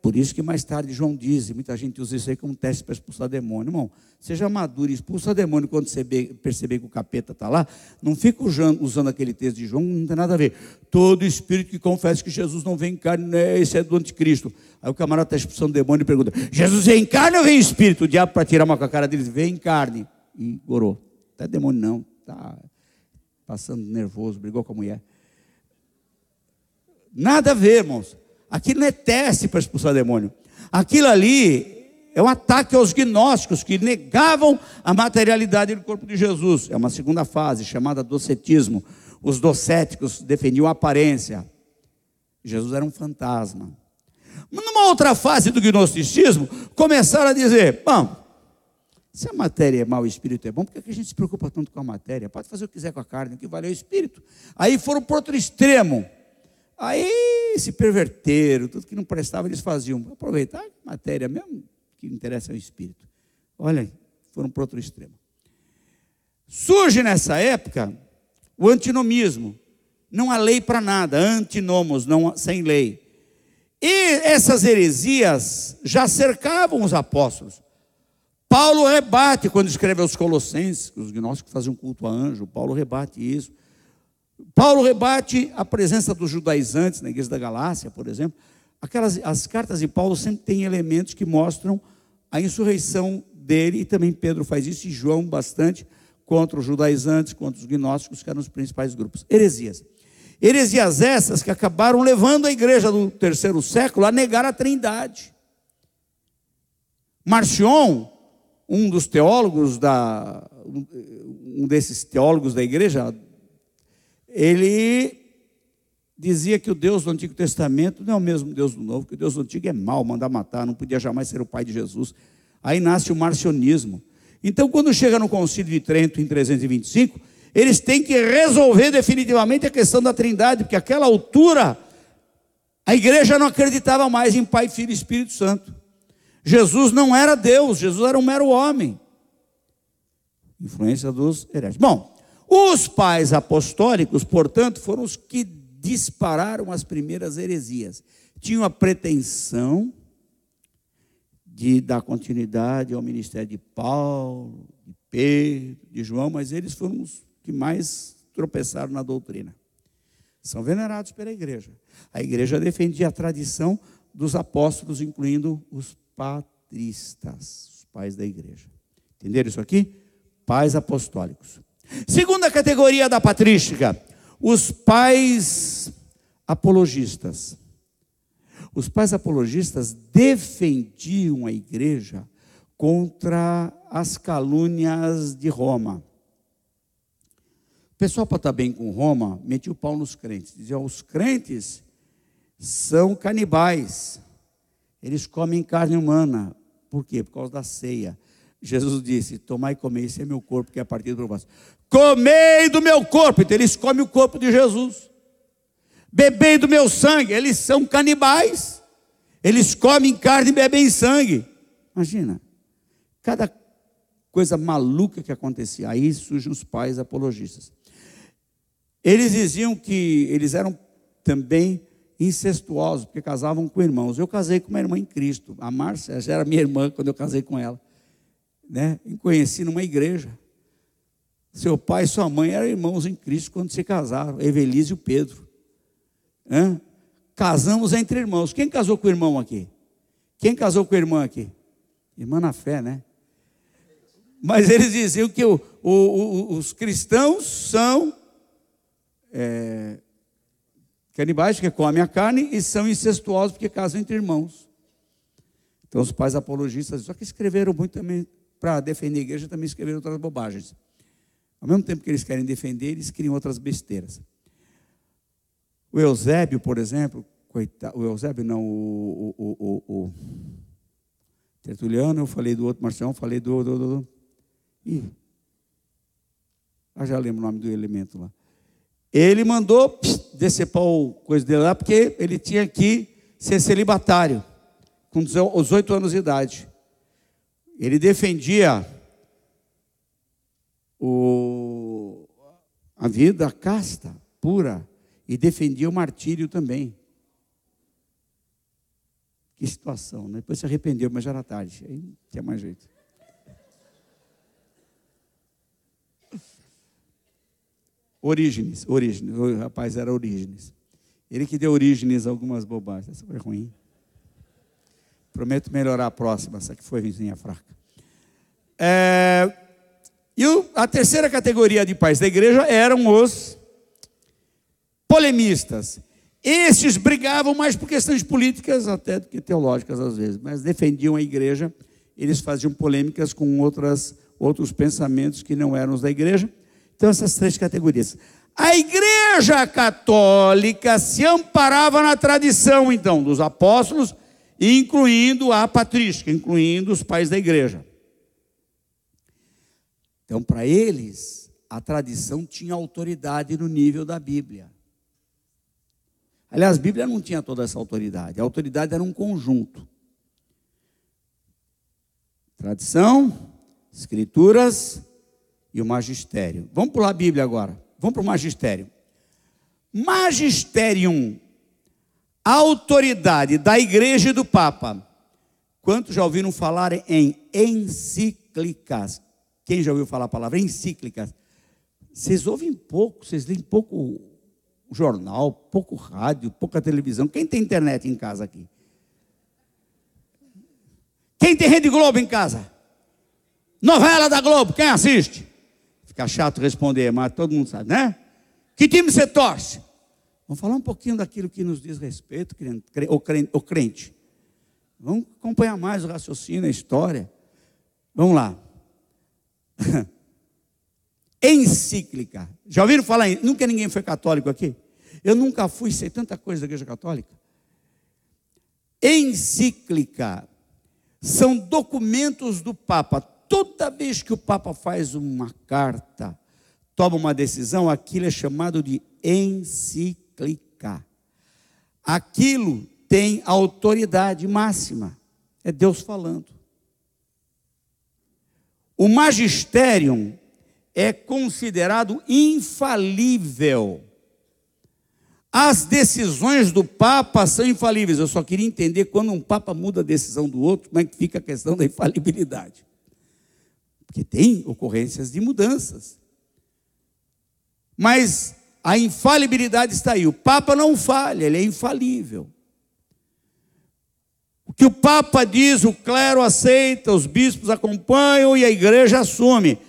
Por isso que mais tarde João diz, e muita gente usa isso aí como teste para expulsar demônio. Irmão, seja maduro expulsa demônio quando você perceber que o capeta está lá. Não fica usando aquele texto de João, não tem nada a ver. Todo espírito que confessa que Jesus não vem em carne, né, esse é do anticristo. Aí o camarada está expulsando demônio e pergunta: Jesus vem em carne ou vem em espírito? O diabo, para tirar uma com a cara dele, vem em carne. E gorou. Não é demônio, não. Está passando nervoso, brigou com a mulher. Nada a ver, irmãos. Aquilo não é teste para expulsar demônio. Aquilo ali é um ataque aos gnósticos que negavam a materialidade do corpo de Jesus. É uma segunda fase chamada docetismo. Os docéticos defendiam a aparência. Jesus era um fantasma. Numa outra fase do gnosticismo, começaram a dizer: bom, se a matéria é mal, o espírito é bom, por que a gente se preocupa tanto com a matéria? Pode fazer o que quiser com a carne, o que vale é o espírito. Aí foram para outro extremo. Aí se perverteram, tudo que não prestava eles faziam. Aproveitar a matéria mesmo, que interessa é o espírito. Olha, foram para outro extremo. Surge nessa época o antinomismo. Não há lei para nada, antinomos, não, sem lei. E essas heresias já cercavam os apóstolos. Paulo rebate quando escreve aos Colossenses, os gnósticos faziam culto a anjo, Paulo rebate isso. Paulo rebate a presença dos judaizantes na igreja da Galácia, por exemplo. Aquelas, as cartas de Paulo sempre têm elementos que mostram a insurreição dele, e também Pedro faz isso, e João bastante, contra os judaizantes, contra os gnósticos, que eram os principais grupos. Heresias. Heresias essas que acabaram levando a igreja do terceiro século a negar a trindade. Marcion, um dos teólogos da um desses teólogos da igreja ele dizia que o Deus do Antigo Testamento não é o mesmo Deus do Novo, que o Deus do Antigo é mau, mandar matar, não podia jamais ser o pai de Jesus. Aí nasce o marcionismo. Então, quando chega no Concílio de Trento, em 325, eles têm que resolver definitivamente a questão da trindade, porque aquela altura a igreja não acreditava mais em Pai, Filho e Espírito Santo. Jesus não era Deus, Jesus era um mero homem. Influência dos hereges. Bom, os pais apostólicos, portanto, foram os que dispararam as primeiras heresias. Tinham a pretensão de dar continuidade ao ministério de Paulo, de Pedro, de João, mas eles foram os que mais tropeçaram na doutrina. São venerados pela igreja. A igreja defendia a tradição dos apóstolos, incluindo os patristas, os pais da igreja. Entenderam isso aqui? Pais apostólicos. Segunda categoria da patrística, os pais apologistas. Os pais apologistas defendiam a igreja contra as calúnias de Roma. O pessoal, para estar bem com Roma, metia o pau nos crentes. Dizia: os crentes são canibais, eles comem carne humana. Por quê? Por causa da ceia. Jesus disse: Tomai e comei, esse é meu corpo que é a partir do vosso. Comei do meu corpo. Então eles comem o corpo de Jesus. Bebei do meu sangue. Eles são canibais. Eles comem carne e bebem sangue. Imagina. Cada coisa maluca que acontecia. Aí surgem os pais apologistas. Eles diziam que eles eram também incestuosos, porque casavam com irmãos. Eu casei com uma irmã em Cristo. A Márcia já era minha irmã quando eu casei com ela né? conheci numa igreja. Seu pai e sua mãe eram irmãos em Cristo quando se casaram, Evelise e o Pedro. Hã? Casamos entre irmãos. Quem casou com o irmão aqui? Quem casou com a irmã aqui? Irmã na fé, né? Mas eles diziam que o, o, o, os cristãos são é, canibais, porque comem a carne, e são incestuosos, porque casam entre irmãos. Então, os pais apologistas, só que escreveram muito também para defender a igreja, também escreveram outras bobagens. Ao mesmo tempo que eles querem defender, eles criam outras besteiras. O Eusébio, por exemplo, coitado, o Eusébio não, o, o, o, o, Tertuliano, eu falei do outro Marcião, falei do. do, do, do ih, já lembro o nome do elemento lá. Ele mandou pss, decepar o coisa dele lá, porque ele tinha que ser celibatário, com 18 anos de idade. Ele defendia o, a vida casta, pura, e defendia o martírio também. Que situação, né? Depois se arrependeu, mas já era tarde. Aí não tinha mais jeito. Orígenes, Orígenes, o rapaz era Orígenes. Ele que deu Orígenes a algumas bobagens. Essa foi ruim. Prometo melhorar a próxima, essa que foi vizinha fraca. É, e o, a terceira categoria de pais da igreja eram os polemistas. Estes brigavam mais por questões políticas até do que teológicas às vezes, mas defendiam a igreja. Eles faziam polêmicas com outras, outros pensamentos que não eram os da igreja. Então, essas três categorias. A igreja católica se amparava na tradição, então, dos apóstolos, incluindo a patrística, incluindo os pais da igreja. Então, para eles, a tradição tinha autoridade no nível da Bíblia. Aliás, a Bíblia não tinha toda essa autoridade, a autoridade era um conjunto. Tradição, escrituras e o magistério. Vamos pular a Bíblia agora. Vamos para o magistério. Magisterium, autoridade da igreja e do Papa. Quantos já ouviram falar em encíclicas? Quem já ouviu falar a palavra encíclicas? Vocês ouvem pouco, vocês leem pouco jornal, pouco rádio, pouca televisão. Quem tem internet em casa aqui? Quem tem Rede Globo em casa? Novela da Globo, quem assiste? Fica chato responder, mas todo mundo sabe, né? Que time você torce? Vamos falar um pouquinho daquilo que nos diz respeito, o crente. Vamos acompanhar mais o raciocínio, a história. Vamos lá. *laughs* Encíclica. Já ouviram falar? Em... Nunca ninguém foi católico aqui? Eu nunca fui, sei tanta coisa da igreja católica. Encíclica são documentos do Papa toda vez que o Papa faz uma carta, toma uma decisão, aquilo é chamado de encíclica. Aquilo tem autoridade máxima. É Deus falando. O magistério é considerado infalível. As decisões do Papa são infalíveis. Eu só queria entender quando um Papa muda a decisão do outro, como é que fica a questão da infalibilidade. Porque tem ocorrências de mudanças. Mas a infalibilidade está aí. O Papa não falha, ele é infalível. O que o Papa diz, o clero aceita, os bispos acompanham e a igreja assume.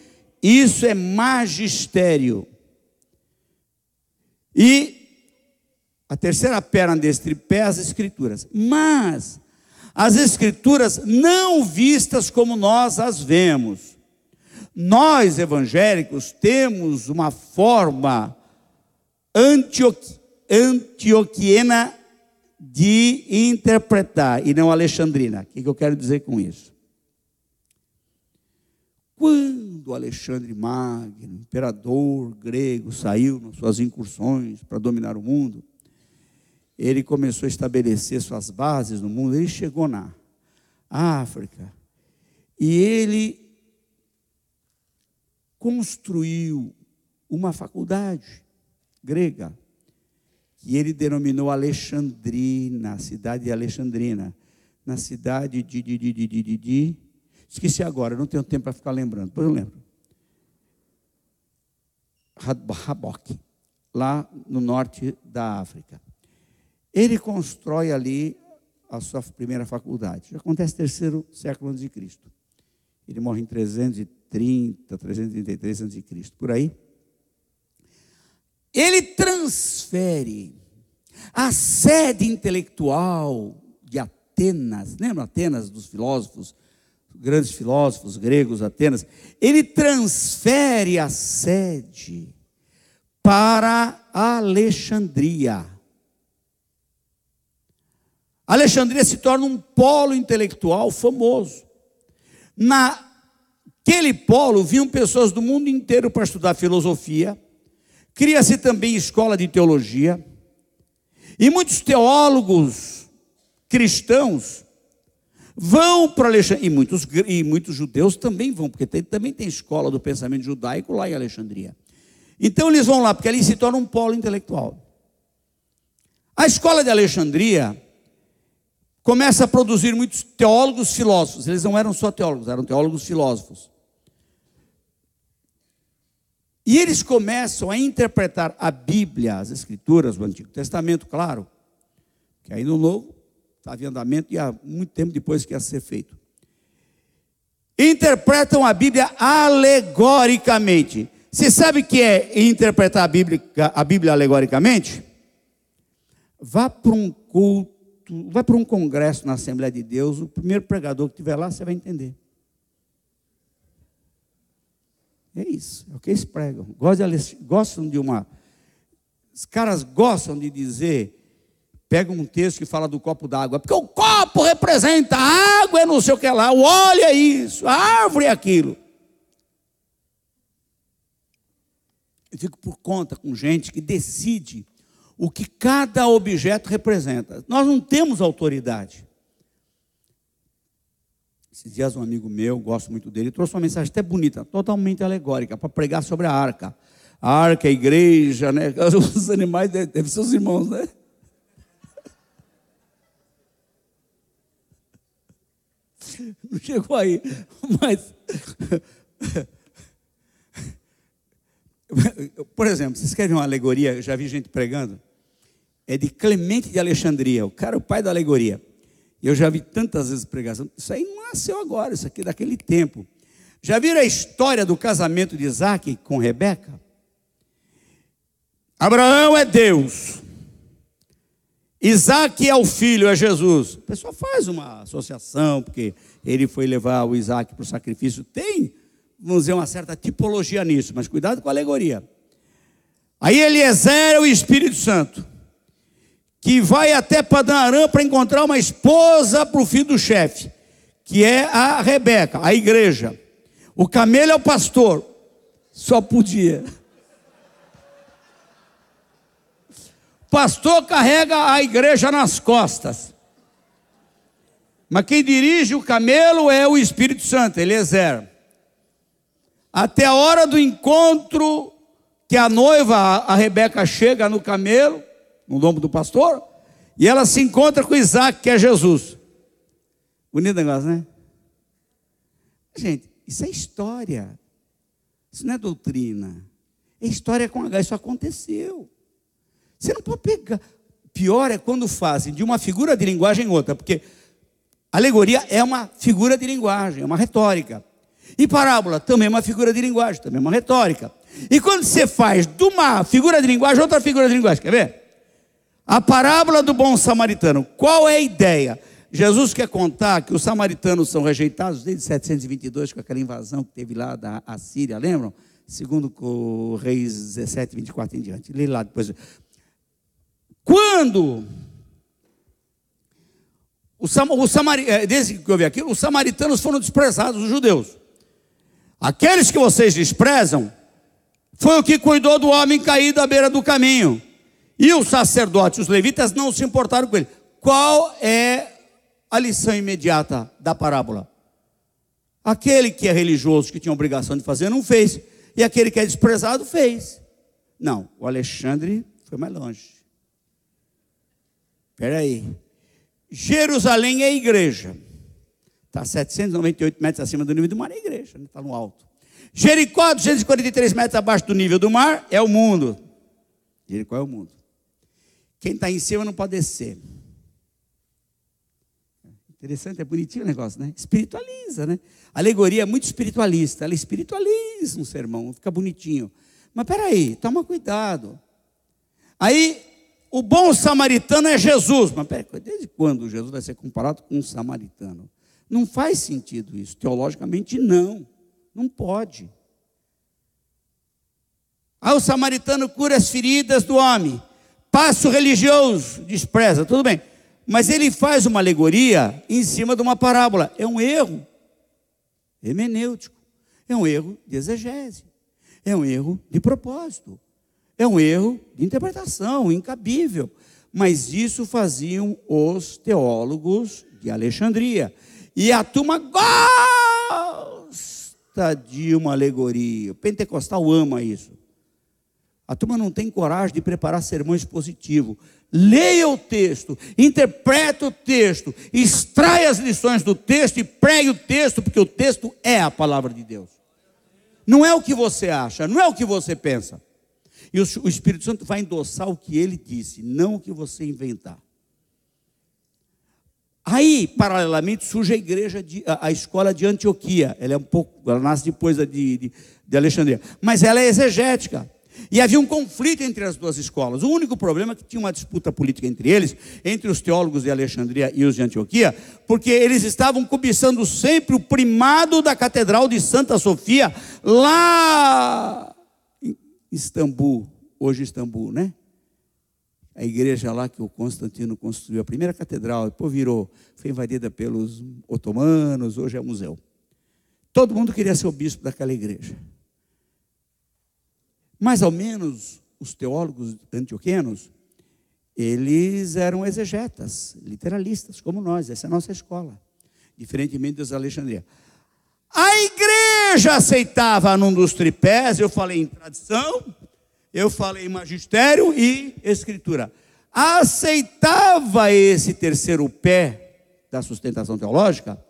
Isso é magistério. E a terceira perna desse tripé, as escrituras. Mas as escrituras não vistas como nós as vemos. Nós, evangélicos, temos uma forma antioqui, antioquiena de interpretar, e não alexandrina. O que eu quero dizer com isso? Quando Alexandre Magno, imperador grego, saiu nas suas incursões para dominar o mundo, ele começou a estabelecer suas bases no mundo, ele chegou na África, e ele construiu uma faculdade grega, que ele denominou Alexandrina, cidade de Alexandrina, na cidade de, de, de, de, de, de esqueci agora, não tenho tempo para ficar lembrando, depois eu lembro. Rabok, lá no norte da África. Ele constrói ali a sua primeira faculdade. Já acontece terceiro século antes de Cristo. Ele morre em 330, 333 a.C., por aí. Ele transfere a sede intelectual de Atenas, lembra Atenas dos filósofos, grandes filósofos gregos, Atenas? Ele transfere a sede para Alexandria. Alexandria se torna um polo intelectual famoso. Naquele polo vinham pessoas do mundo inteiro para estudar filosofia, cria-se também escola de teologia, e muitos teólogos cristãos vão para Alexandria, e muitos, e muitos judeus também vão, porque tem, também tem escola do pensamento judaico lá em Alexandria. Então eles vão lá, porque ali se torna um polo intelectual. A escola de Alexandria começa a produzir muitos teólogos filósofos. Eles não eram só teólogos, eram teólogos filósofos. E eles começam a interpretar a Bíblia, as Escrituras, o Antigo Testamento, claro, que aí no Novo estava em andamento e há muito tempo depois que ia ser feito. Interpretam a Bíblia alegoricamente. Você sabe o que é interpretar a Bíblia, a Bíblia alegoricamente? Vá para um culto, vá para um congresso na Assembleia de Deus, o primeiro pregador que estiver lá, você vai entender. É isso, é o que eles pregam. Gostam de uma. Os caras gostam de dizer, pegam um texto que fala do copo d'água, porque o copo representa a água, é não sei o que lá, o óleo é isso, a árvore é aquilo. Eu fico por conta com gente que decide o que cada objeto representa. Nós não temos autoridade. Esses dias um amigo meu, gosto muito dele, trouxe uma mensagem até bonita, totalmente alegórica, para pregar sobre a arca. A arca, a igreja, né? *laughs* Os animais devem ser os irmãos, né? *laughs* Não chegou aí, mas. *laughs* Por exemplo, vocês querem uma alegoria? Eu já vi gente pregando. É de Clemente de Alexandria, o cara, o pai da alegoria. Eu já vi tantas vezes pregação. Isso aí não nasceu agora, isso aqui é daquele tempo. Já viram a história do casamento de Isaac com Rebeca? Abraão é Deus. Isaac é o filho, é Jesus. O pessoal faz uma associação, porque ele foi levar o Isaac para o sacrifício. Tem, vamos dizer, uma certa tipologia nisso, mas cuidado com a alegoria. Aí Eliezer é o Espírito Santo que vai até Padanarã para encontrar uma esposa para o filho do chefe, que é a Rebeca, a igreja. O camelo é o pastor, só podia. Pastor carrega a igreja nas costas. Mas quem dirige o camelo é o Espírito Santo, Eliezer. Até a hora do encontro, que a noiva, a Rebeca, chega no camelo, no lombo do pastor, e ela se encontra com Isaac, que é Jesus. Bonito negócio, né? Gente, isso é história. Isso não é doutrina. É história com H. Isso aconteceu. Você não pode pegar. Pior é quando fazem de uma figura de linguagem outra, porque alegoria é uma figura de linguagem, é uma retórica. E parábola também é uma figura de linguagem, também é uma retórica. E quando você faz de uma figura de linguagem outra figura de linguagem, quer ver? A parábola do bom samaritano. Qual é a ideia? Jesus quer contar que os samaritanos são rejeitados desde 722, com aquela invasão que teve lá da Assíria, lembram? Segundo o Reis 17, 24 em diante. Lê lá depois. Quando o, o Samari, eh, desde que eu vi aquilo, os samaritanos foram desprezados, os judeus. Aqueles que vocês desprezam, foi o que cuidou do homem caído à beira do caminho. E os sacerdotes, os levitas, não se importaram com ele. Qual é a lição imediata da parábola? Aquele que é religioso, que tinha obrigação de fazer, não fez. E aquele que é desprezado, fez. Não, o Alexandre foi mais longe. Espera aí. Jerusalém é igreja. Está 798 metros acima do nível do mar, é igreja, está né? no alto. Jericó, 243 metros abaixo do nível do mar, é o mundo. Jericó é o mundo. Quem está em cima não pode descer. Interessante, é bonitinho o negócio, né? Espiritualiza, né? A alegoria é muito espiritualista. Ela espiritualiza um sermão, fica bonitinho. Mas peraí, toma cuidado. Aí, o bom samaritano é Jesus. Mas peraí, desde quando Jesus vai ser comparado com um samaritano? Não faz sentido isso. Teologicamente, não. Não pode. Aí o samaritano cura as feridas do homem passo religioso, despreza, tudo bem. Mas ele faz uma alegoria em cima de uma parábola. É um erro hermenêutico. É um erro de exegese. É um erro de propósito. É um erro de interpretação, incabível. Mas isso faziam os teólogos de Alexandria. E a turma gosta de uma alegoria. O pentecostal ama isso. A turma não tem coragem de preparar sermão expositivo. Leia o texto, interpreta o texto, extrai as lições do texto e pregue o texto, porque o texto é a palavra de Deus. Não é o que você acha, não é o que você pensa. E o Espírito Santo vai endossar o que ele disse, não o que você inventar. Aí, paralelamente, surge a igreja, de, a, a, escola de Antioquia. Ela é um pouco, ela nasce depois de, de, de Alexandria. Mas ela é exegética. E havia um conflito entre as duas escolas. O único problema é que tinha uma disputa política entre eles, entre os teólogos de Alexandria e os de Antioquia, porque eles estavam cobiçando sempre o primado da Catedral de Santa Sofia, lá em Istambul, hoje Istambul, né? A igreja lá que o Constantino construiu, a primeira catedral, depois virou, foi invadida pelos otomanos, hoje é museu. Todo mundo queria ser o bispo daquela igreja. Mais ou menos os teólogos antioquenos, eles eram exegetas, literalistas, como nós, essa é a nossa escola, diferentemente dos Alexandria. A igreja aceitava num dos tripés, eu falei em tradição, eu falei em magistério e escritura. Aceitava esse terceiro pé da sustentação teológica,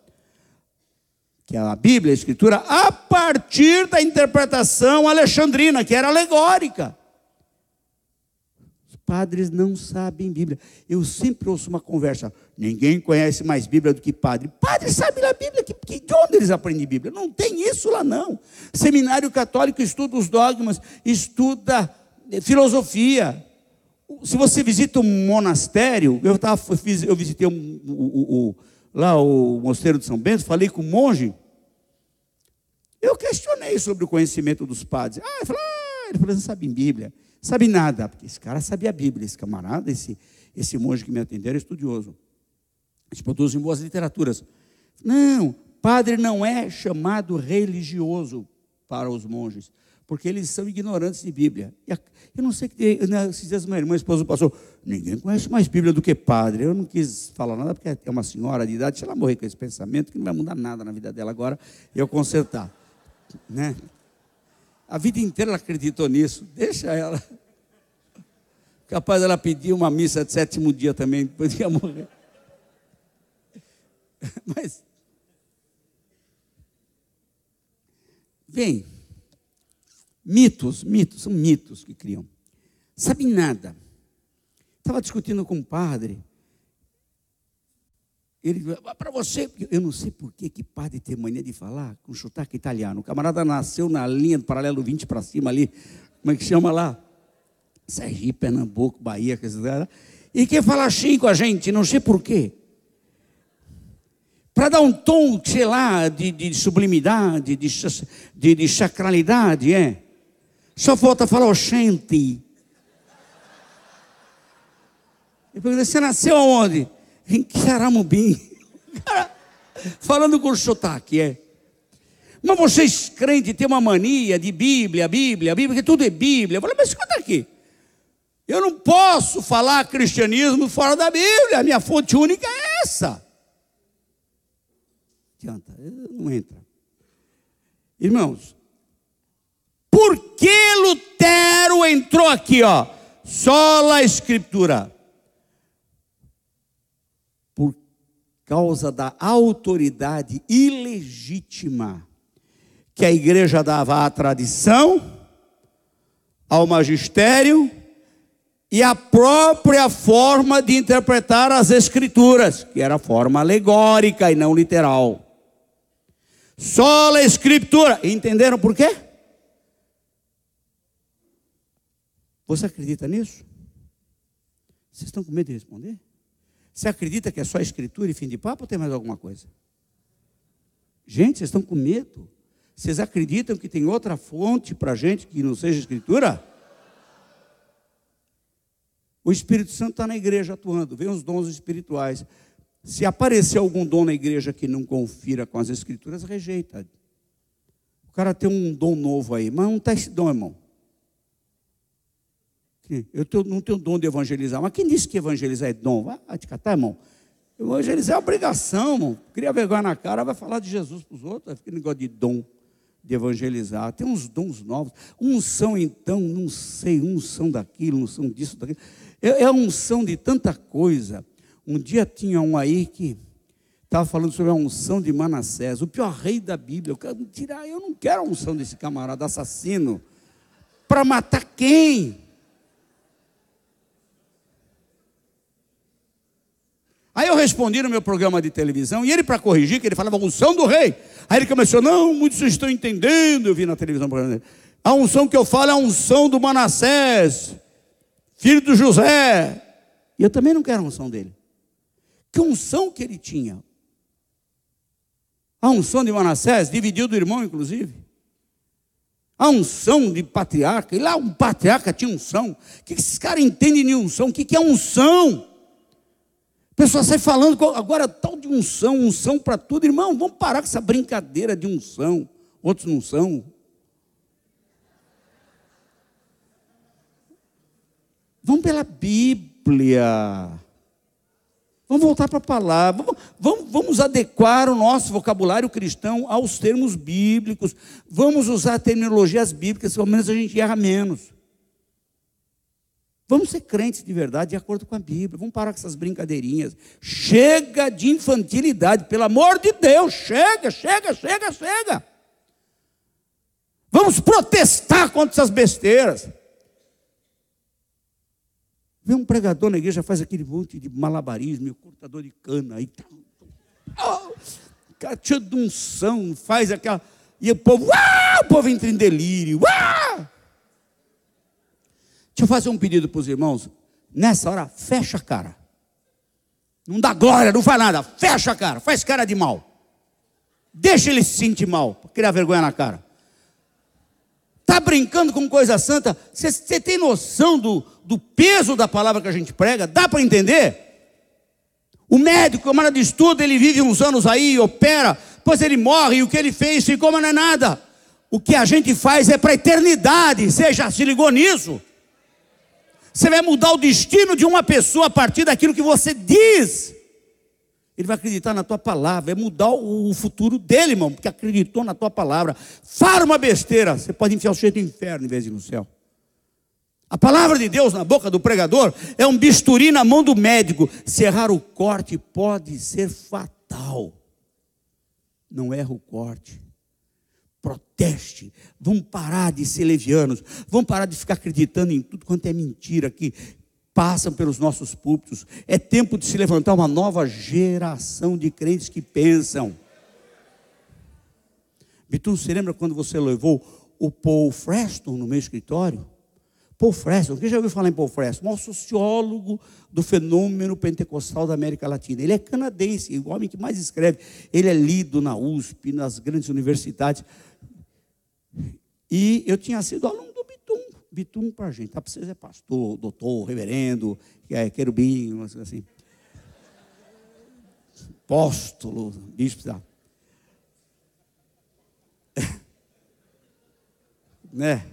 que é a Bíblia, a Escritura, a partir da interpretação alexandrina, que era alegórica. Os padres não sabem Bíblia. Eu sempre ouço uma conversa, ninguém conhece mais Bíblia do que padre. Padre sabe a Bíblia, que, que, de onde eles aprendem Bíblia? Não tem isso lá não. Seminário católico estuda os dogmas, estuda eh, filosofia. Se você visita um monastério, eu, tava, eu, visitei um, o lá o Mosteiro de São Bento, falei com o monge. Eu questionei sobre o conhecimento dos padres. Ah, ele falou, ah, ele falou, não sabe Bíblia. Sabe nada, porque esse cara sabia a Bíblia, esse camarada, esse, esse monge que me atendeu era estudioso. Eles produzem boas literaturas. Não, padre não é chamado religioso para os monges porque eles são ignorantes de Bíblia. Eu não sei que esses dias minha irmã, esposa passou, ninguém conhece mais Bíblia do que padre. Eu não quis falar nada porque é uma senhora de idade, deixa ela morrer com esse pensamento que não vai mudar nada na vida dela agora, eu consertar, né? A vida inteira ela acreditou nisso. Deixa ela. Capaz ela pedir uma missa de sétimo dia também, depois de morrer. *laughs* Mas vem Mitos, mitos, são mitos que criam. Sabe nada. Estava discutindo com um padre. Ele ah, para você, eu não sei por que, que padre tem mania de falar com sotaque italiano. O camarada nasceu na linha do paralelo 20 para cima ali, como é que chama lá? Sergipe, Pernambuco, Bahia, e quer falar assim com a gente, não sei por quê. Para dar um tom, sei lá, de, de sublimidade, de, de, de sacralidade, é. Só falta falar oxente. Eu perguntei, você nasceu aonde? Em Xaramubim. Falando com sotaque, é. Mas vocês crentes têm uma mania de Bíblia, Bíblia, Bíblia, que tudo é Bíblia. Eu falei, mas escuta aqui. Eu não posso falar cristianismo fora da Bíblia. A minha fonte única é essa. Adianta, não entra. Irmãos, que Lutero entrou aqui, ó? Só a escritura. Por causa da autoridade ilegítima que a igreja dava à tradição, ao magistério e à própria forma de interpretar as escrituras, que era forma alegórica e não literal. Só a escritura. Entenderam por quê? Você acredita nisso? Vocês estão com medo de responder? Você acredita que é só escritura e fim de papo ou tem mais alguma coisa? Gente, vocês estão com medo? Vocês acreditam que tem outra fonte para gente que não seja escritura? O Espírito Santo está na igreja atuando, vem os dons espirituais. Se aparecer algum dom na igreja que não confira com as escrituras, rejeita. O cara tem um dom novo aí, mas não está esse dom, irmão. Eu não tenho dom de evangelizar, mas quem disse que evangelizar é dom? Vai te catar, irmão. Evangelizar é obrigação, irmão. Cria vergonha na cara, vai falar de Jesus para os outros, fica negócio de dom. de evangelizar. Tem uns dons novos. Unção, então, não sei, unção daquilo, unção disso, daquilo. É, é unção de tanta coisa. Um dia tinha um aí que estava falando sobre a unção de Manassés, o pior rei da Bíblia. Eu quero tirar, eu não quero a unção desse camarada assassino. Para matar quem? Eu respondi no meu programa de televisão, e ele, para corrigir, que ele falava unção do rei. Aí ele começou, não, muitos estão entendendo. Eu vi na televisão A unção que eu falo é a unção do Manassés, filho do José. E eu também não quero a unção dele. Que unção que ele tinha? A unção de Manassés dividiu do irmão, inclusive. A unção de patriarca. E lá um patriarca tinha unção. O que esses caras entendem de unção? O que é unção? Pessoa sai falando agora tal de unção, unção para tudo. Irmão, vamos parar com essa brincadeira de unção. Outros não são. Vamos pela Bíblia. Vamos voltar para a palavra. Vamos, vamos, vamos, adequar o nosso vocabulário cristão aos termos bíblicos. Vamos usar terminologias bíblicas, pelo menos a gente erra menos. Vamos ser crentes de verdade, de acordo com a Bíblia. Vamos parar com essas brincadeirinhas. Chega de infantilidade, pelo amor de Deus. Chega, chega, chega, chega. Vamos protestar contra essas besteiras. Vê um pregador na igreja, faz aquele monte de malabarismo, cortador de cana. Aí, oh, cara, cheio de unção, faz aquela. E o povo, ah, o povo entra em delírio. Ah! Deixa eu fazer um pedido para os irmãos. Nessa hora, fecha a cara. Não dá glória, não faz nada. Fecha a cara, faz cara de mal. Deixa ele se sentir mal, criar vergonha na cara. Está brincando com coisa santa? Você tem noção do, do peso da palavra que a gente prega? Dá para entender? O médico, camarada de estudo, ele vive uns anos aí, opera, depois ele morre, e o que ele fez ficou, mas não é nada. O que a gente faz é para a eternidade. Você já se ligou nisso? Você vai mudar o destino de uma pessoa a partir daquilo que você diz. Ele vai acreditar na tua palavra, é mudar o futuro dele, irmão, porque acreditou na tua palavra. Fala uma besteira, você pode enfiar o cheio do inferno em vez de ir no céu. A palavra de Deus na boca do pregador é um bisturi na mão do médico. Se errar o corte pode ser fatal. Não erra o corte proteste. Vamos parar de ser levianos. Vamos parar de ficar acreditando em tudo quanto é mentira que passam pelos nossos púlpitos. É tempo de se levantar uma nova geração de crentes que pensam. Bitu, você lembra quando você levou o Paul Freston no meu escritório? Paul Freston, quem já ouviu falar em Paul Freston? Um sociólogo do fenômeno pentecostal da América Latina. Ele é canadense, o homem que mais escreve. Ele é lido na USP, nas grandes universidades. E eu tinha sido aluno do Bitum. Bitum para a gente. Tá, vocês é pastor, doutor, reverendo, é, querubim, assim. Apóstolo, bispo. Tá. *laughs* né?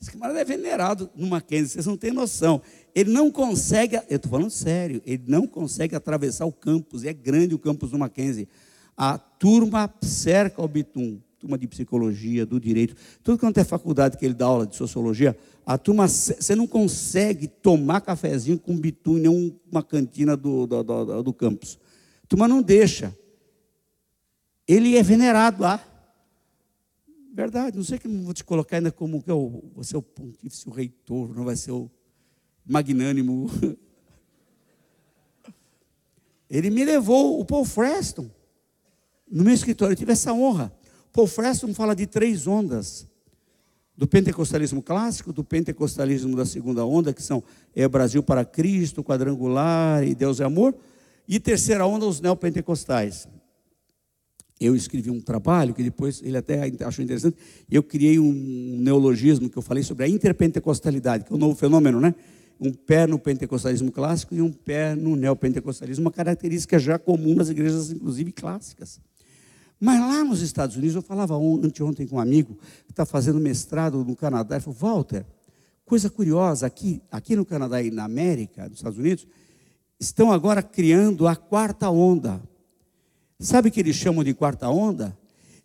Esse camarada é venerado no Mackenzie, vocês não têm noção. Ele não consegue, eu estou falando sério, ele não consegue atravessar o campus, é grande o campus do Mackenzie. A turma cerca o Bitum turma de psicologia, do direito, tudo quanto é faculdade que ele dá aula de sociologia, a turma, você não consegue tomar cafezinho com bitu em uma cantina do, do, do, do campus. A turma não deixa. Ele é venerado lá. Verdade, não sei que não vou te colocar ainda como que eu, você é o pontífice, o reitor, não vai ser o magnânimo. *laughs* Ele me levou, o Paul Freston, no meu escritório, eu tive essa honra. Paul Freston fala de três ondas. Do pentecostalismo clássico, do pentecostalismo da segunda onda, que são é Brasil para Cristo, quadrangular e Deus é amor. E terceira onda, os neopentecostais. Eu escrevi um trabalho que depois ele até achou interessante. Eu criei um neologismo que eu falei sobre a interpentecostalidade, que é um novo fenômeno, né? Um pé no pentecostalismo clássico e um pé no neopentecostalismo, uma característica já comum nas igrejas, inclusive clássicas. Mas lá nos Estados Unidos, eu falava anteontem com um amigo que está fazendo mestrado no Canadá, ele falou, Walter, coisa curiosa, aqui, aqui no Canadá e na América, nos Estados Unidos, estão agora criando a quarta onda. Sabe o que eles chamam de quarta onda?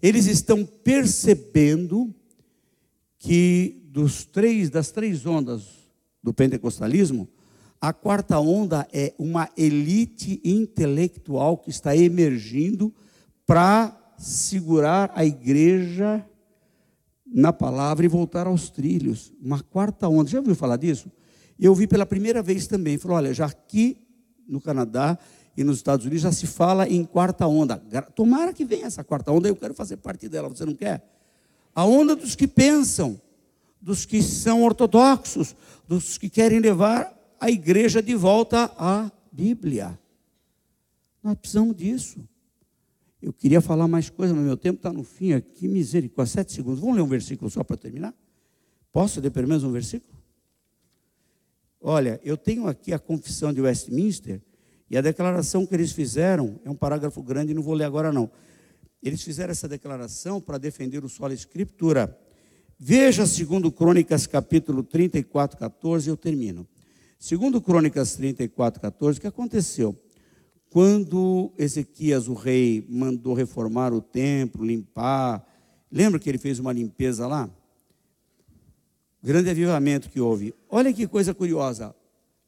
eles estão percebendo que dos três, das três ondas do pentecostalismo, a quarta onda é uma elite intelectual que está emergindo para segurar a igreja na palavra e voltar aos trilhos. Uma quarta onda. Já ouviu falar disso? Eu vi pela primeira vez também. Falou: olha, já aqui no Canadá e nos Estados Unidos já se fala em quarta onda. Tomara que venha essa quarta onda, eu quero fazer parte dela. Você não quer? A onda dos que pensam, dos que são ortodoxos, dos que querem levar a igreja de volta à Bíblia. Nós precisamos disso. Eu queria falar mais coisa, mas meu tempo está no fim aqui, misericórdia. Sete segundos. Vamos ler um versículo só para terminar? Posso ler pelo menos um versículo? Olha, eu tenho aqui a confissão de Westminster e a declaração que eles fizeram é um parágrafo grande, não vou ler agora não. Eles fizeram essa declaração para defender o solo escritura. Veja segundo Crônicas capítulo 34, 14, eu termino. Segundo Crônicas 34, 14, o que aconteceu? Quando Ezequias, o rei, mandou reformar o templo, limpar, lembra que ele fez uma limpeza lá? Grande avivamento que houve. Olha que coisa curiosa.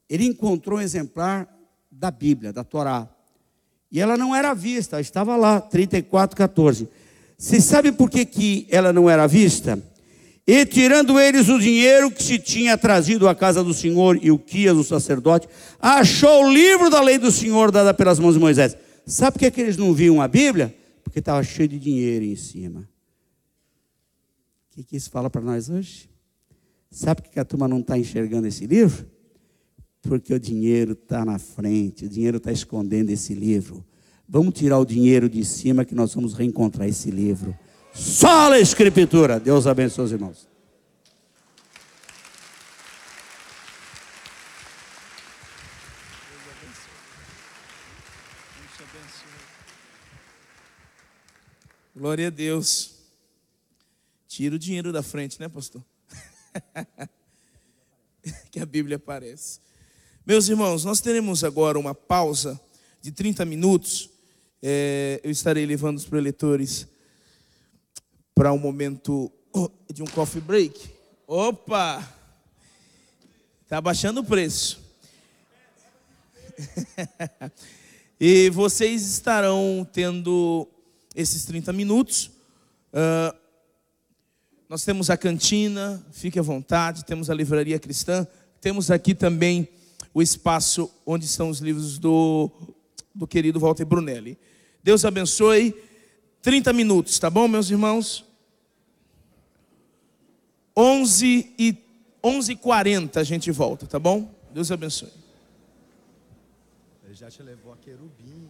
Ele encontrou um exemplar da Bíblia, da Torá. E ela não era vista, estava lá, 34, 14. Você sabe por que, que ela não era vista? E tirando eles o dinheiro que se tinha trazido à casa do Senhor e o Quias, o sacerdote, achou o livro da lei do Senhor dada pelas mãos de Moisés. Sabe por que, que eles não viam a Bíblia? Porque estava cheio de dinheiro em cima. O que, que isso fala para nós hoje? Sabe por que a turma não está enxergando esse livro? Porque o dinheiro está na frente, o dinheiro está escondendo esse livro. Vamos tirar o dinheiro de cima que nós vamos reencontrar esse livro. Só a Escritura. Deus abençoe os irmãos. Glória a Deus. Tira o dinheiro da frente, né, pastor? *laughs* que a Bíblia aparece. Meus irmãos, nós teremos agora uma pausa de 30 minutos. É, eu estarei levando os preletores para um momento de um coffee break. Opa! Está baixando o preço. *laughs* e vocês estarão tendo esses 30 minutos. Uh, nós temos a cantina, fique à vontade, temos a livraria cristã, temos aqui também o espaço onde estão os livros do, do querido Walter Brunelli. Deus abençoe. 30 minutos, tá bom, meus irmãos? 11 e 11h40 a gente volta, tá bom? Deus abençoe. Ele já te levou a querubim.